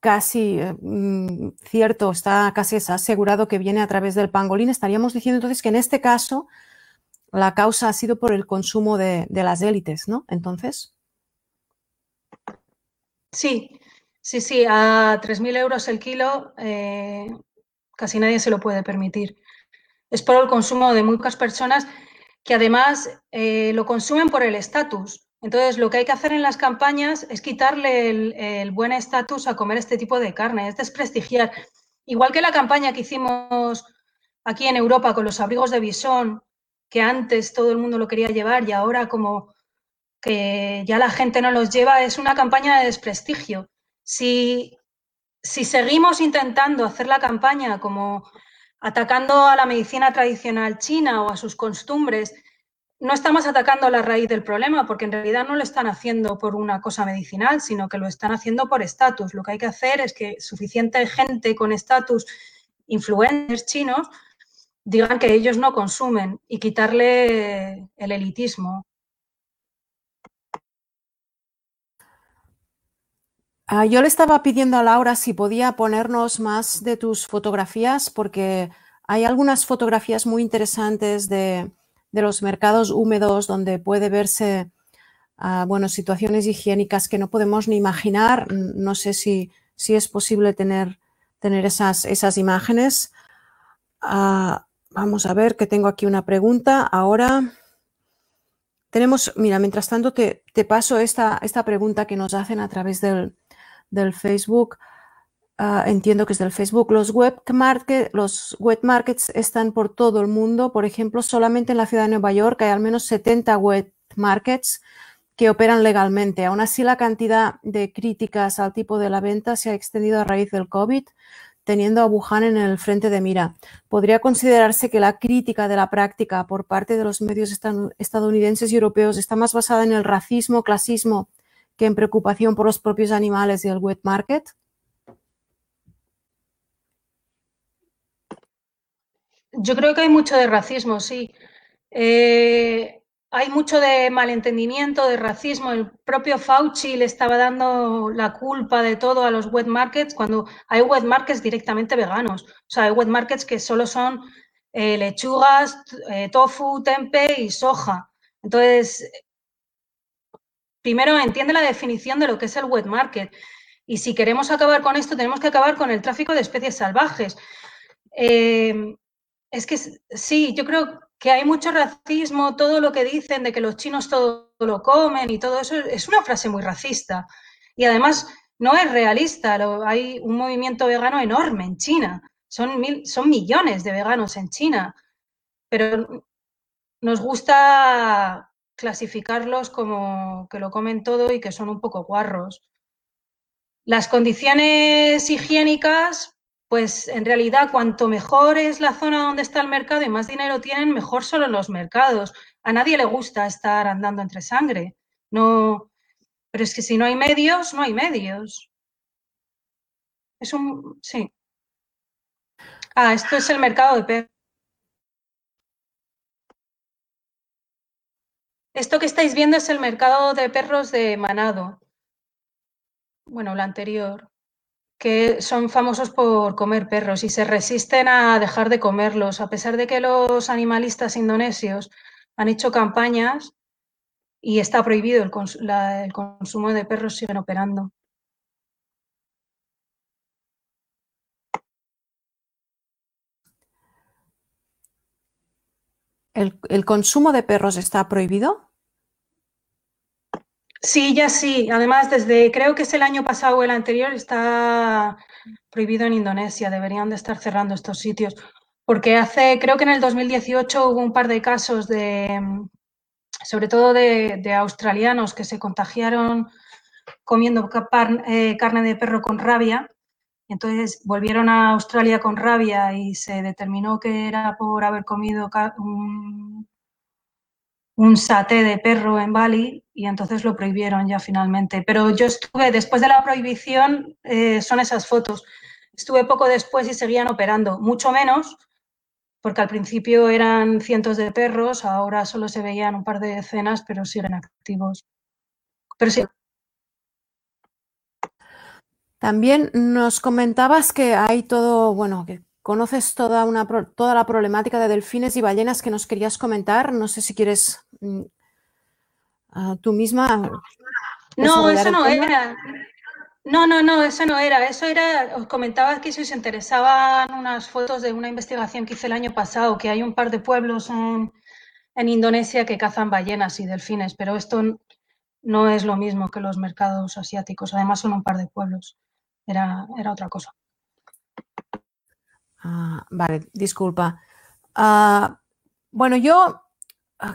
casi eh, mm, cierto, está casi asegurado que viene a través del pangolín, estaríamos diciendo entonces que en este caso la causa ha sido por el consumo de, las élites, ¿no? Entonces. Sí, sí, sí, a 3.000 euros el kilo eh, casi nadie se lo puede permitir. Es por el consumo de muchas personas que además eh, lo consumen por el estatus. Entonces, lo que hay que hacer en las campañas es quitarle el, el buen estatus a comer este tipo de carne, es desprestigiar. Igual que la campaña que hicimos aquí en Europa con los abrigos de bisón, que antes todo el mundo lo quería llevar y ahora como que ya la gente no los lleva, es una campaña de desprestigio. Si, si seguimos intentando hacer la campaña como atacando a la medicina tradicional china o a sus costumbres, no estamos atacando la raíz del problema, porque en realidad no lo están haciendo por una cosa medicinal, sino que lo están haciendo por estatus. Lo que hay que hacer es que suficiente gente con estatus, influencers chinos, digan que ellos no consumen y quitarle el elitismo. Ah, yo le estaba pidiendo a Laura si podía ponernos más de tus fotografías porque hay algunas fotografías muy interesantes de, los mercados húmedos donde puede verse ah, bueno, situaciones higiénicas que no podemos ni imaginar. No sé si, si es posible tener, tener esas, esas imágenes. Ah, Vamos a ver que tengo aquí una pregunta. Ahora tenemos, mira, mientras tanto te, paso esta, esta, pregunta que nos hacen a través del, Facebook. Ah, entiendo que es del Facebook. Los web, los web markets están por todo el mundo. Por ejemplo, solamente en la ciudad de Nueva York hay al menos 70 web markets que operan legalmente. Aún así, la cantidad de críticas al tipo de la venta se ha extendido a raíz del COVID teniendo a Wuhan en el frente de mira. ¿Podría considerarse que la crítica de la práctica por parte de los medios estadounidenses y europeos está más basada en el racismo, clasismo, que en preocupación por los propios animales y el wet market? Yo creo que hay mucho de racismo, sí. Eh, hay mucho de malentendimiento, de racismo. El propio Fauci le estaba dando la culpa de todo a los wet markets cuando hay wet markets directamente veganos. O sea, hay wet markets que solo son eh, lechugas, eh, tofu, tempe y soja. Entonces, primero entiende la definición de lo que es el wet market. Y si queremos acabar con esto, tenemos que acabar con el tráfico de especies salvajes. Eh, es que sí, yo creo que hay mucho racismo, todo lo que dicen de que los chinos todo lo comen y todo eso es una frase muy racista. Y además no es realista. hay un movimiento vegano enorme en China. Son, son millones de veganos en China. Pero nos gusta clasificarlos como que lo comen todo y que son un poco guarros. Las condiciones higiénicas, pues en realidad cuanto mejor es la zona donde está el mercado y más dinero tienen, mejor solo los mercados. A nadie le gusta estar andando entre sangre. No, pero es que si no hay medios, no hay medios. Es un sí. Ah, esto es el mercado de perros. Esto que estáis viendo es el mercado de perros de Manado. Bueno, la anterior que son famosos por comer perros y se resisten a dejar de comerlos, a pesar de que los animalistas indonesios han hecho campañas y está prohibido el, consumo de perros, siguen operando. ¿El, consumo de perros está prohibido? Sí, ya sí. Además, desde creo que es el año pasado o el anterior está prohibido en Indonesia. Deberían de estar cerrando estos sitios. Porque hace, creo que en el 2018 hubo un par de casos de, sobre todo de, australianos que se contagiaron comiendo eh, carne de perro con rabia. Entonces volvieron a Australia con rabia y se determinó que era por haber comido un, un saté de perro en Bali y entonces lo prohibieron ya finalmente. Pero yo estuve, después de la prohibición, eh, son esas fotos. Estuve poco después y seguían operando, mucho menos, porque al principio eran cientos de perros, ahora solo se veían un par de decenas, pero siguen activos. Pero sí. También nos comentabas que hay todo, bueno, que conoces toda, una, toda la problemática de delfines y ballenas que nos querías comentar. No sé si quieres tú misma. No, eso no era. No, no, no, eso no era. Eso era, os comentaba que si os interesaban unas fotos de una investigación que hice el año pasado, que hay un par de pueblos en, en Indonesia que cazan ballenas y delfines, pero esto no es lo mismo que los mercados asiáticos. Además son un par de pueblos. Era, era otra cosa. Ah, vale, disculpa. Ah, bueno, yo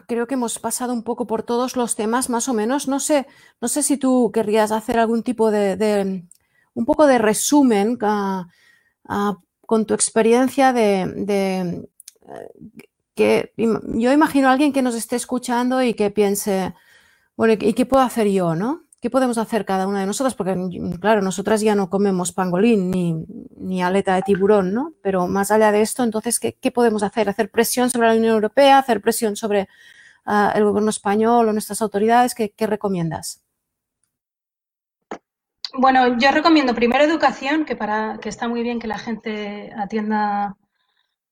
creo que hemos pasado un poco por todos los temas, más o menos. No sé, no sé si tú querrías hacer algún tipo de, un poco de resumen con tu experiencia de, eh, que yo imagino a alguien que nos esté escuchando y que piense, bueno, ¿y qué puedo hacer yo, no? ¿Qué podemos hacer cada una de nosotras? Porque, claro, nosotras ya no comemos pangolín ni, aleta de tiburón, ¿no? Pero más allá de esto, entonces, ¿qué, podemos hacer? ¿Hacer presión sobre la Unión Europea? ¿Hacer presión sobre ah, el gobierno español o nuestras autoridades? ¿Qué, recomiendas? Bueno, yo recomiendo primero educación, que, para, que está muy bien que la gente atienda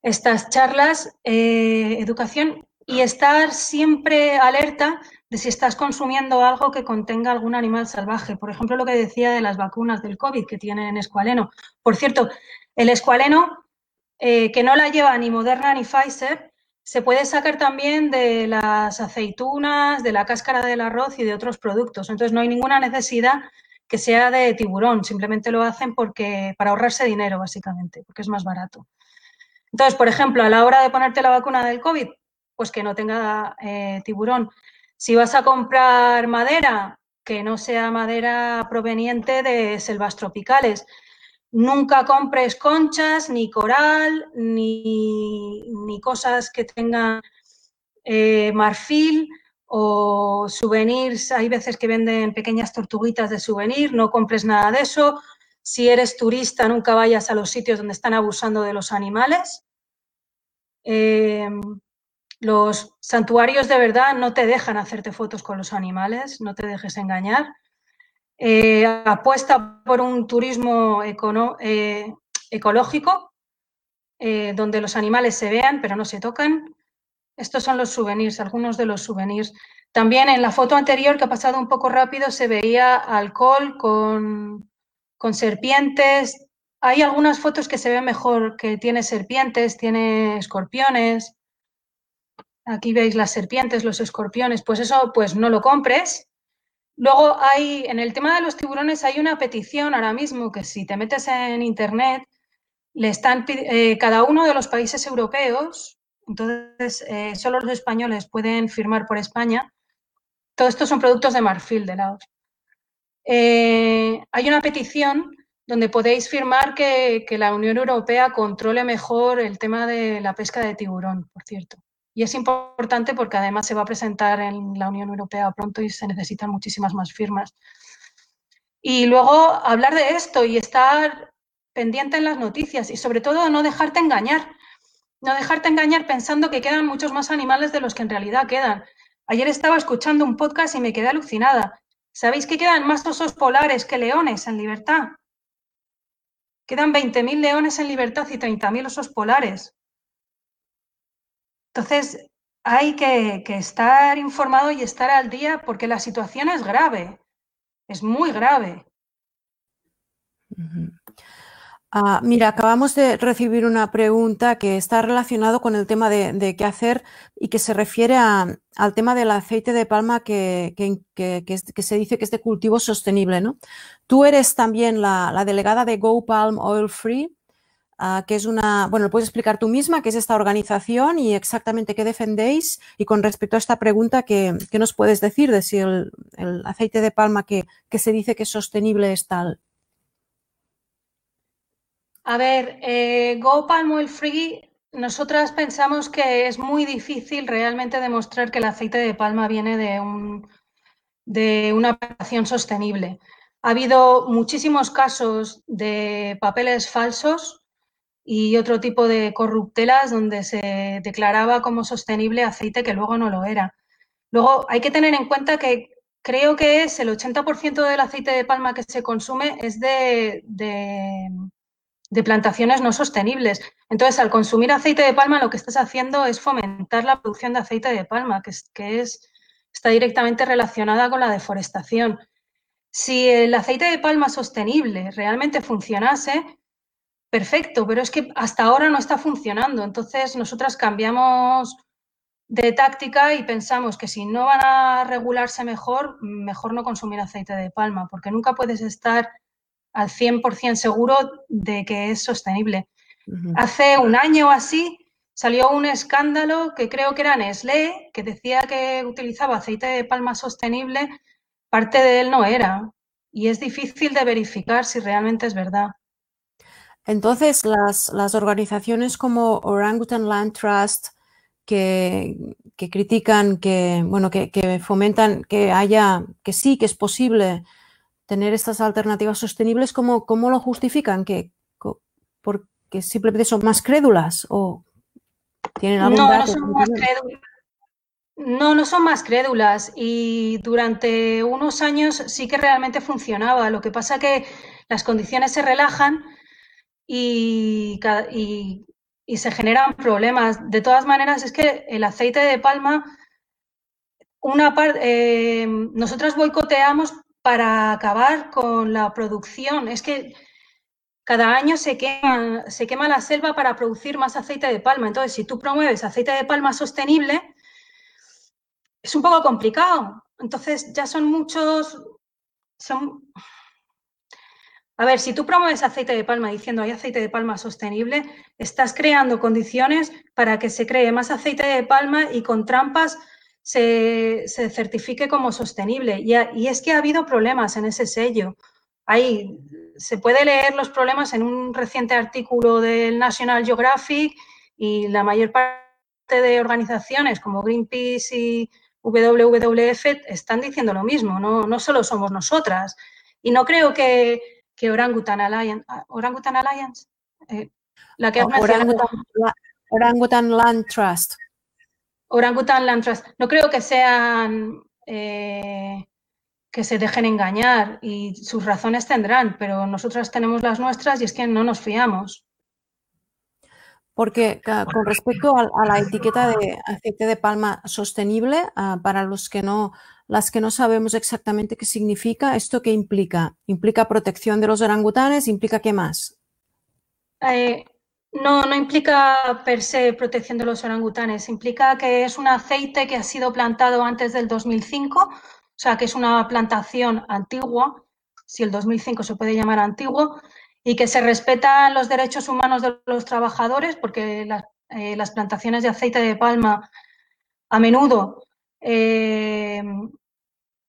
estas charlas. Eh, educación y estar siempre alerta si estás consumiendo algo que contenga algún animal salvaje. Por ejemplo, lo que decía de las vacunas del COVID que tienen escualeno. Por cierto, el escualeno, eh, que no la lleva ni Moderna ni Pfizer, se puede sacar también de las aceitunas, de la cáscara del arroz y de otros productos. Entonces, no hay ninguna necesidad que sea de tiburón, simplemente lo hacen porque para ahorrarse dinero, básicamente, porque es más barato. Entonces, por ejemplo, a la hora de ponerte la vacuna del COVID, pues que no tenga eh, tiburón. Si vas a comprar madera, que no sea madera proveniente de selvas tropicales. Nunca compres conchas, ni coral, ni, cosas que tengan eh, marfil o souvenirs. Hay veces que venden pequeñas tortuguitas de souvenir, no compres nada de eso. Si eres turista, nunca vayas a los sitios donde están abusando de los animales. Eh, los santuarios de verdad no te dejan hacerte fotos con los animales, no te dejes engañar. Eh, apuesta por un turismo eh, ecológico, donde los animales se vean pero no se tocan. Estos son los souvenirs, algunos de los souvenirs. También en la foto anterior, que ha pasado un poco rápido, se veía alcohol con, con serpientes. Hay algunas fotos que se ven mejor, que tiene serpientes, tiene escorpiones. Aquí veis las serpientes, los escorpiones. Pues eso, pues no lo compres. Luego hay, en el tema de los tiburones, hay una petición ahora mismo que si te metes en internet, le están, eh, cada uno de los países europeos entonces, eh, solo los españoles pueden firmar por España. Todo esto son productos de marfil de Laos. Eh, hay una petición donde podéis firmar que, la Unión Europea controle mejor el tema de la pesca de tiburón, por cierto. Y es importante porque además se va a presentar en la Unión Europea pronto y se necesitan muchísimas más firmas. Y luego hablar de esto y estar pendiente en las noticias y sobre todo no dejarte engañar. No dejarte engañar pensando que quedan muchos más animales de los que en realidad quedan. Ayer estaba escuchando un podcast y me quedé alucinada. ¿Sabéis que quedan más osos polares que leones en libertad? Quedan 20.000 leones en libertad y 30.000 osos polares. Entonces, hay que, estar informado y estar al día porque la situación es grave, es muy grave. Ah, mira, acabamos de recibir una pregunta que está relacionado con el tema de, qué hacer y que se refiere al tema del aceite de palma que, se dice que es de cultivo sostenible. ¿no? Tú eres también la, delegada de Go Palm Oil Free, ah, que es una, bueno, puedes explicar tú misma qué es esta organización y exactamente qué defendéis? Y con respecto a esta pregunta, ¿qué, nos puedes decir de si el, el aceite de palma que, se dice que es sostenible es tal? A ver, eh, Go Palm Oil Free, nosotras pensamos que es muy difícil realmente demostrar que el aceite de palma viene de, un, de una operación sostenible. Ha habido muchísimos casos de papeles falsos y otro tipo de corruptelas donde se declaraba como sostenible aceite que luego no lo era. Luego hay que tener en cuenta que creo que es el 80% del aceite de palma que se consume es de de plantaciones no sostenibles. Entonces, al consumir aceite de palma, lo que estás haciendo es fomentar la producción de aceite de palma, que, es, que es, está directamente relacionada con la deforestación. Si el aceite de palma sostenible realmente funcionase, perfecto, pero es que hasta ahora no está funcionando. Entonces, nosotras cambiamos de táctica y pensamos que si no van a regularse mejor, mejor no consumir aceite de palma, porque nunca puedes estar al 100% seguro de que es sostenible. Hace un año o así salió un escándalo que creo que era Nestlé, que decía que utilizaba aceite de palma sostenible, parte de él no era. Y es difícil de verificar si realmente es verdad. Entonces, las, organizaciones como Orangutan Land Trust, que, critican, que, bueno, que, que, fomentan que haya, que sí, que es posible tener estas alternativas sostenibles, ¿cómo, cómo lo justifican? ¿Que, ¿Porque simplemente son más crédulas o tienen algún no, dato? No, son más crédulas. No, no son más crédulas y durante unos años sí que realmente funcionaba. Lo que pasa que las condiciones se relajan y, se generan problemas. De todas maneras, es que el aceite de palma, una parte, eh, nosotros boicoteamos para acabar con la producción. Es que cada año se quema, se quema la selva para producir más aceite de palma. Entonces, si tú promueves aceite de palma sostenible, es un poco complicado. Entonces, ya son muchos, son... A ver, si tú promueves aceite de palma diciendo hay aceite de palma sostenible, estás creando condiciones para que se cree más aceite de palma y con trampas se, certifique como sostenible. Y, y, es que ha habido problemas en ese sello. Hay se puede leer los problemas en un reciente artículo del National Geographic y la mayor parte de organizaciones como Greenpeace y WWF están diciendo lo mismo, no, no solo somos nosotras. Y no creo que, que Orangutan Alliance, Orangutan Alliance eh, la que has mencionado. Orangutan Land Trust. Orangutan Land Trust. No creo que sean eh, que se dejen engañar y sus razones tendrán, pero nosotras tenemos las nuestras y es que no nos fiamos. Porque con respecto a, la etiqueta de aceite de palma sostenible, ah, para los que no, las que no sabemos exactamente qué significa, ¿esto qué implica? ¿Implica protección de los orangutanes? ¿Implica qué más? Eh, no, no implica per se protección de los orangutanes, implica que es un aceite que ha sido plantado antes del 2005, o sea, que es una plantación antigua, si el 2005 se puede llamar antiguo, y que se respetan los derechos humanos de los trabajadores, porque eh, las plantaciones de aceite de palma a menudo eh,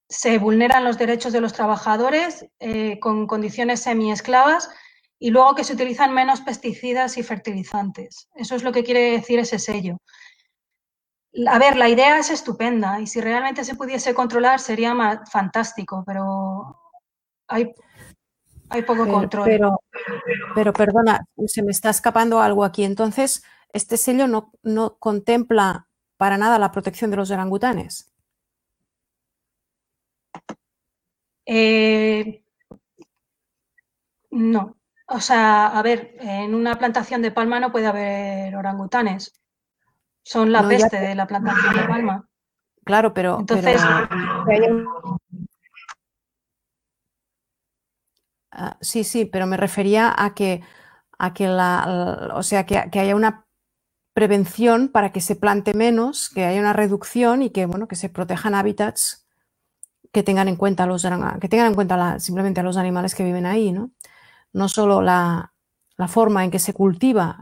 se vulneran los derechos de los trabajadores eh, con condiciones semi-esclavas y luego que se utilizan menos pesticidas y fertilizantes. Eso es lo que quiere decir ese sello. A ver, la idea es estupenda y si realmente se pudiese controlar sería fantástico, pero hay, hay poco control. Pero, pero, perdona, se me está escapando algo aquí. Entonces, este sello no, no contempla para nada la protección de los orangutanes. Eh, no. O sea, a ver, en una plantación de palma no puede haber orangutanes. Son la peste de la plantación de palma. Claro, pero. Entonces. Ah, sí, sí, pero me refería a que, a que la, o sea, que, haya una prevención para que se plante menos, que haya una reducción y que, bueno, que se protejan hábitats que tengan en cuenta los que tengan en cuenta simplemente a los animales que viven ahí, ¿no? no solo la, forma en que se cultiva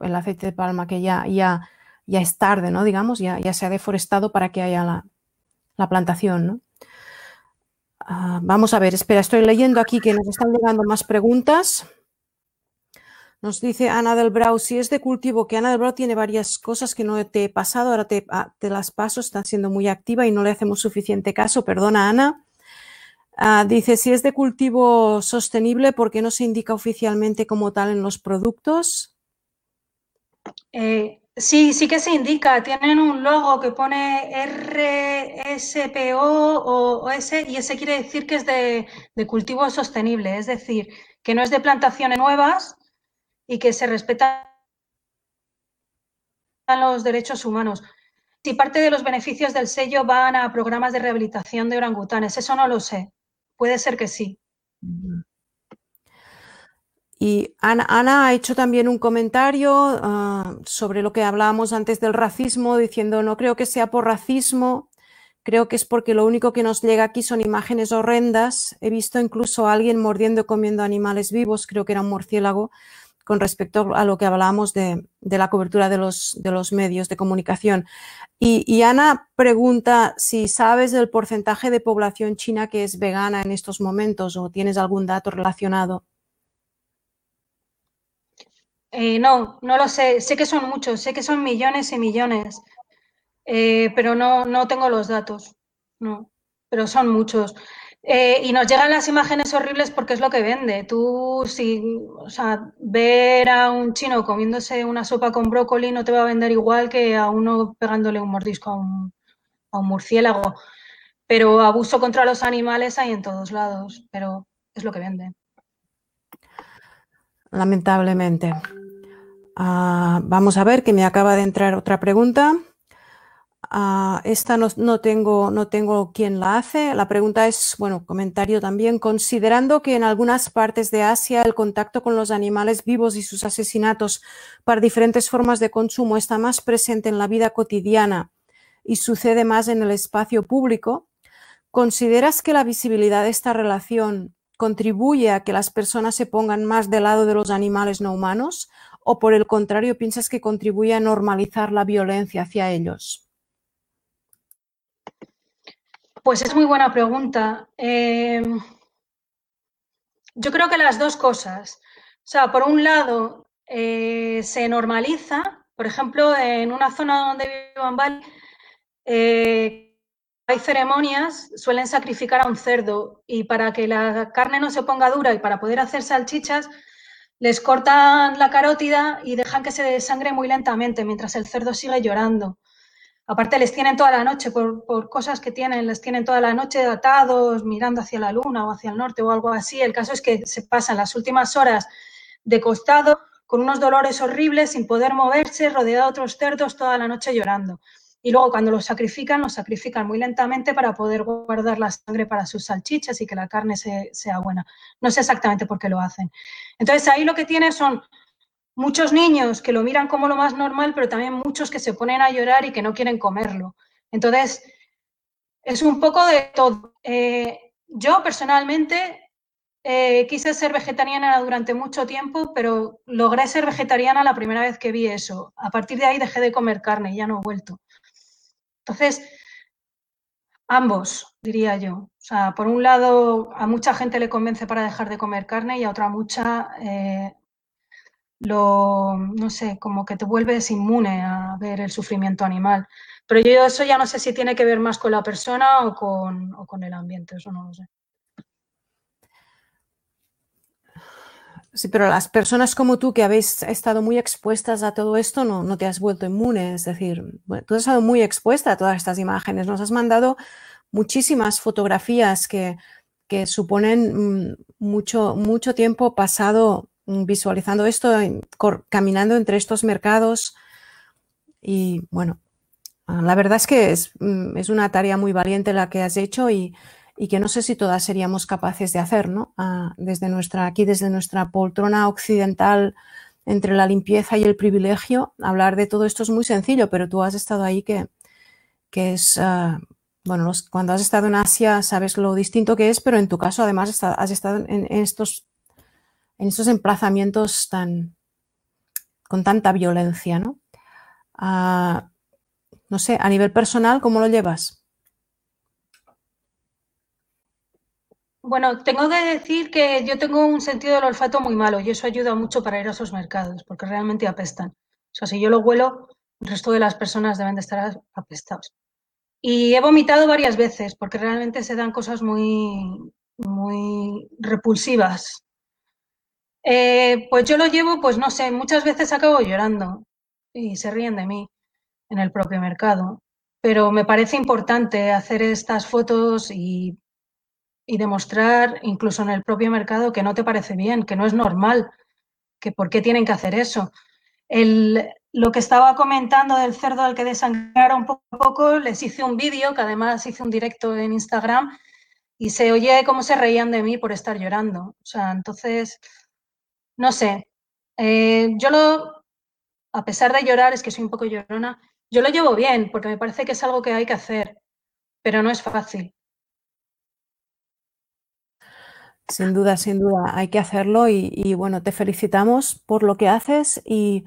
el, aceite de palma, que ya, ya, ya es tarde, ¿no? digamos, ya, ya se ha deforestado para que haya la, plantación. Ah, vamos a ver, espera, estoy leyendo aquí que nos están llegando más preguntas. Nos dice Ana del Brau, si es de cultivo, que Ana del Brau tiene varias cosas que no te he pasado, ahora te, ah, las paso, está siendo muy activa y no le hacemos suficiente caso. Perdona, Ana. Ah, dice, si es de cultivo sostenible, ¿por qué no se indica oficialmente como tal en los productos? Eh, sí, sí que se indica. Tienen un logo que pone RSPO o S y ese quiere decir que es de, cultivo sostenible, es decir, que no es de plantaciones nuevas y que se respetan los derechos humanos. Si parte de los beneficios del sello van a programas de rehabilitación de orangutanes, eso no lo sé. Puede ser que sí. Y Ana, ha hecho también un comentario ah, sobre lo que hablábamos antes del racismo, diciendo, no creo que sea por racismo, creo que es porque lo único que nos llega aquí son imágenes horrendas. He visto incluso a alguien mordiendo y comiendo animales vivos, creo que era un murciélago, con respecto a lo que hablábamos de, la cobertura de los, medios de comunicación. Y, Ana pregunta si sabes del porcentaje de población china que es vegana en estos momentos o tienes algún dato relacionado. Eh, no, no lo sé. Sé que son muchos, sé que son millones y millones, eh, pero no, no tengo los datos. No, pero son muchos. Eh, y nos llegan las imágenes horribles porque es lo que vende. Tú, si, o sea, ver a un chino comiéndose una sopa con brócoli no te va a vender igual que a uno pegándole un mordisco a un, murciélago. Pero abuso contra los animales hay en todos lados, pero es lo que vende. Lamentablemente. Ah, vamos a ver que me acaba de entrar otra pregunta. Ah, esta no, tengo, no tengo quien la hace. La pregunta es, bueno, comentario también, considerando que en algunas partes de Asia el contacto con los animales vivos y sus asesinatos para diferentes formas de consumo está más presente en la vida cotidiana y sucede más en el espacio público, ¿consideras que la visibilidad de esta relación contribuye a que las personas se pongan más del lado de los animales no humanos o por el contrario piensas que contribuye a normalizar la violencia hacia ellos? Pues es muy buena pregunta. Eh, Yo creo que las dos cosas. O sea, por un lado, eh, se normaliza, por ejemplo, en una zona donde vivo en Bali, eh, hay ceremonias, suelen sacrificar a un cerdo y para que la carne no se ponga dura y para poder hacer salchichas, les cortan la carótida y dejan que se desangre muy lentamente mientras el cerdo sigue llorando. Aparte les tienen toda la noche, por, cosas que tienen, les tienen toda la noche atados, mirando hacia la luna o hacia el norte o algo así. El caso es que se pasan las últimas horas de costado con unos dolores horribles, sin poder moverse, rodeado de otros cerdos toda la noche llorando. Y luego cuando los sacrifican, los sacrifican muy lentamente para poder guardar la sangre para sus salchichas y que la carne sea buena. No sé exactamente por qué lo hacen. Entonces ahí lo que tiene son muchos niños que lo miran como lo más normal, pero también muchos que se ponen a llorar y que no quieren comerlo. Entonces, es un poco de todo. Eh, yo personalmente eh, quise ser vegetariana durante mucho tiempo, pero logré ser vegetariana la primera vez que vi eso. A partir de ahí dejé de comer carne y ya no he vuelto. Entonces, ambos, diría yo. O sea, por un lado, a mucha gente le convence para dejar de comer carne y a otra mucha eh, lo, no sé, como que te vuelves inmune a ver el sufrimiento animal. Pero yo eso ya no sé si tiene que ver más con la persona o con, o con el ambiente, eso no lo sé. Sí, pero las personas como tú que habéis estado muy expuestas a todo esto no, no te has vuelto inmune. Es decir, tú has estado muy expuesta a todas estas imágenes. Nos has mandado muchísimas fotografías que, que suponen mm, mucho, mucho tiempo pasado visualizando esto, caminando entre estos mercados. Y bueno, ah, la verdad es que mm, es, una tarea muy valiente la que has hecho y, que no sé si todas seríamos capaces de hacer, ¿no? Ah, desde nuestra, aquí, desde nuestra poltrona occidental, entre la limpieza y el privilegio, hablar de todo esto es muy sencillo, pero tú has estado ahí que, que es, ah, bueno, cuando has estado en Asia sabes lo distinto que es, pero en tu caso además has estado en estos en esos emplazamientos tan con tanta violencia, ¿no? No sé, a nivel personal, ¿cómo lo llevas? Bueno, tengo que decir que yo tengo un sentido del olfato muy malo y eso ayuda mucho para ir a esos mercados, porque realmente apestan. O sea, si yo lo huelo, el resto de las personas deben de estar apestados. Y he vomitado varias veces, porque realmente se dan cosas muy, muy repulsivas eh, pues yo lo llevo, pues no sé, muchas veces acabo llorando y se ríen de mí en el propio mercado. Pero me parece importante hacer estas fotos y, demostrar, incluso en el propio mercado, que no te parece bien, que no es normal, que por qué tienen que hacer eso. lo que estaba comentando del cerdo al que desangraron un poco, les hice un vídeo, que además hice un directo en Instagram, y se oye cómo se reían de mí por estar llorando. O sea, entonces no sé, eh, yo lo, a pesar de llorar, es que soy un poco llorona, yo lo llevo bien porque me parece que es algo que hay que hacer, pero no es fácil. Sin duda, sin duda, hay que hacerlo y, bueno, te felicitamos por lo que haces y,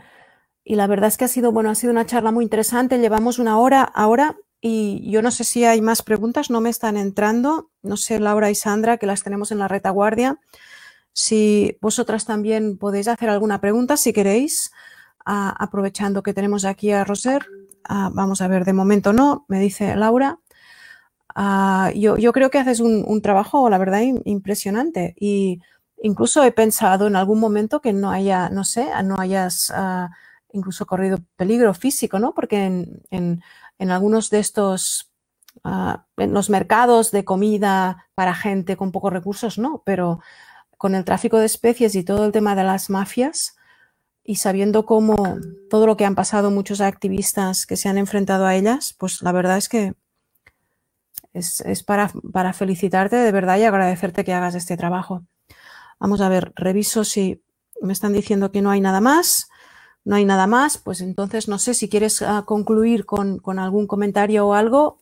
la verdad es que ha sido, bueno, ha sido una charla muy interesante, llevamos una hora ahora y yo no sé si hay más preguntas, no me están entrando, no sé, Laura y Sandra, que las tenemos en la retaguardia. Si vosotras también podéis hacer alguna pregunta, si queréis, aprovechando que tenemos aquí a Roser. vamos a ver, de momento no, me dice Laura. Yo, creo que haces un, trabajo, la verdad, impresionante. Y incluso he pensado en algún momento que no haya, no sé, no hayas incluso corrido peligro físico, ¿no? Porque en, en algunos de estos, en los mercados de comida para gente con pocos recursos, no, pero con el tráfico de especies y todo el tema de las mafias y sabiendo cómo todo lo que han pasado muchos activistas que se han enfrentado a ellas, pues la verdad es que es, para, para, felicitarte de verdad y agradecerte que hagas este trabajo. Vamos a ver, reviso si me están diciendo que no hay nada más. No hay nada más, pues entonces no sé si quieres ah, concluir con, con algún comentario o algo.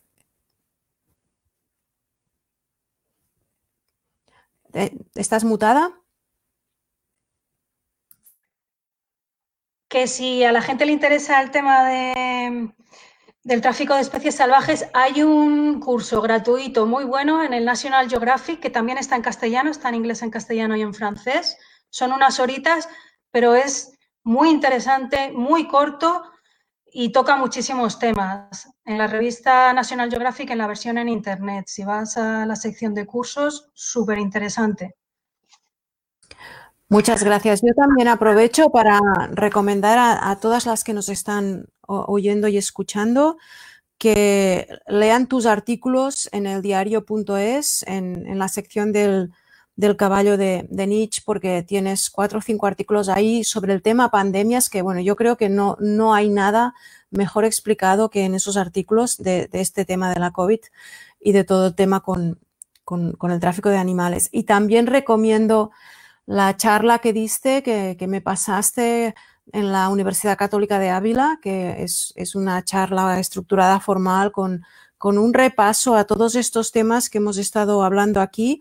¿Estás mutada? Que si a la gente le interesa el tema de, del tráfico de especies salvajes, hay un curso gratuito muy bueno en el National Geographic que también está en castellano, está en inglés, en castellano y en francés. Son unas horitas, pero es muy interesante, muy corto y toca muchísimos temas. En la revista National Geographic, en la versión en Internet, si vas a la sección de cursos, súper interesante. Muchas gracias. Yo también aprovecho para recomendar a, todas las que nos están oyendo y escuchando que lean tus artículos en el diario.es, en, en la sección del, del caballo de, Nietzsche porque tienes cuatro o cinco artículos ahí sobre el tema pandemias que, bueno, yo creo que no, no hay nada mejor explicado que en esos artículos de, este tema de la COVID y de todo el tema con, el tráfico de animales. Y también recomiendo la charla que diste, que, me pasaste en la Universidad Católica de Ávila, que es, una charla estructurada formal con, con un repaso a todos estos temas que hemos estado hablando aquí,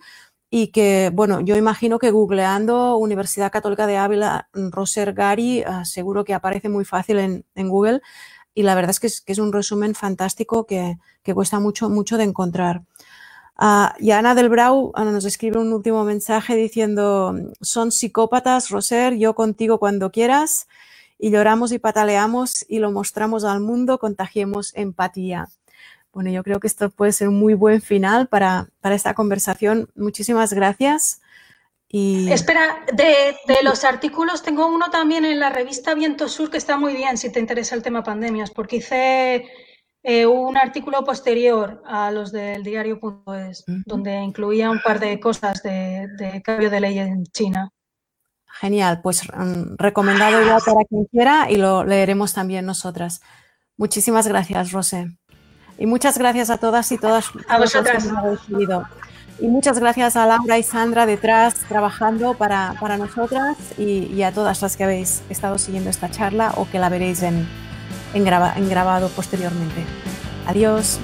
y que, bueno, yo imagino que googleando Universidad Católica de Ávila, Roser Gary, ah, seguro que aparece muy fácil en, Google y la verdad es que, es un resumen fantástico que, cuesta mucho, mucho de encontrar. Uh, y Ana del Brau ah, nos escribe un último mensaje diciendo, son psicópatas, Roser, yo contigo cuando quieras, y lloramos y pataleamos y lo mostramos al mundo, contagiemos empatía. Bueno, yo creo que esto puede ser un muy buen final para, esta conversación. Muchísimas gracias. Y... Espera, de, los artículos tengo uno también en la revista Viento Sur que está muy bien si te interesa el tema pandemias, porque hice eh, un artículo posterior a los del diario.es, donde incluía un par de cosas de, cambio de ley en China. Genial, pues mm, recomendado ya para quien quiera y lo leeremos también nosotras. Muchísimas gracias, Rosé. Y muchas gracias a todas y todas. A vosotras. Y muchas gracias a Laura y Sandra detrás trabajando para, nosotras y, a todas las que habéis estado siguiendo esta charla o que la veréis en, en grabado posteriormente. Adiós.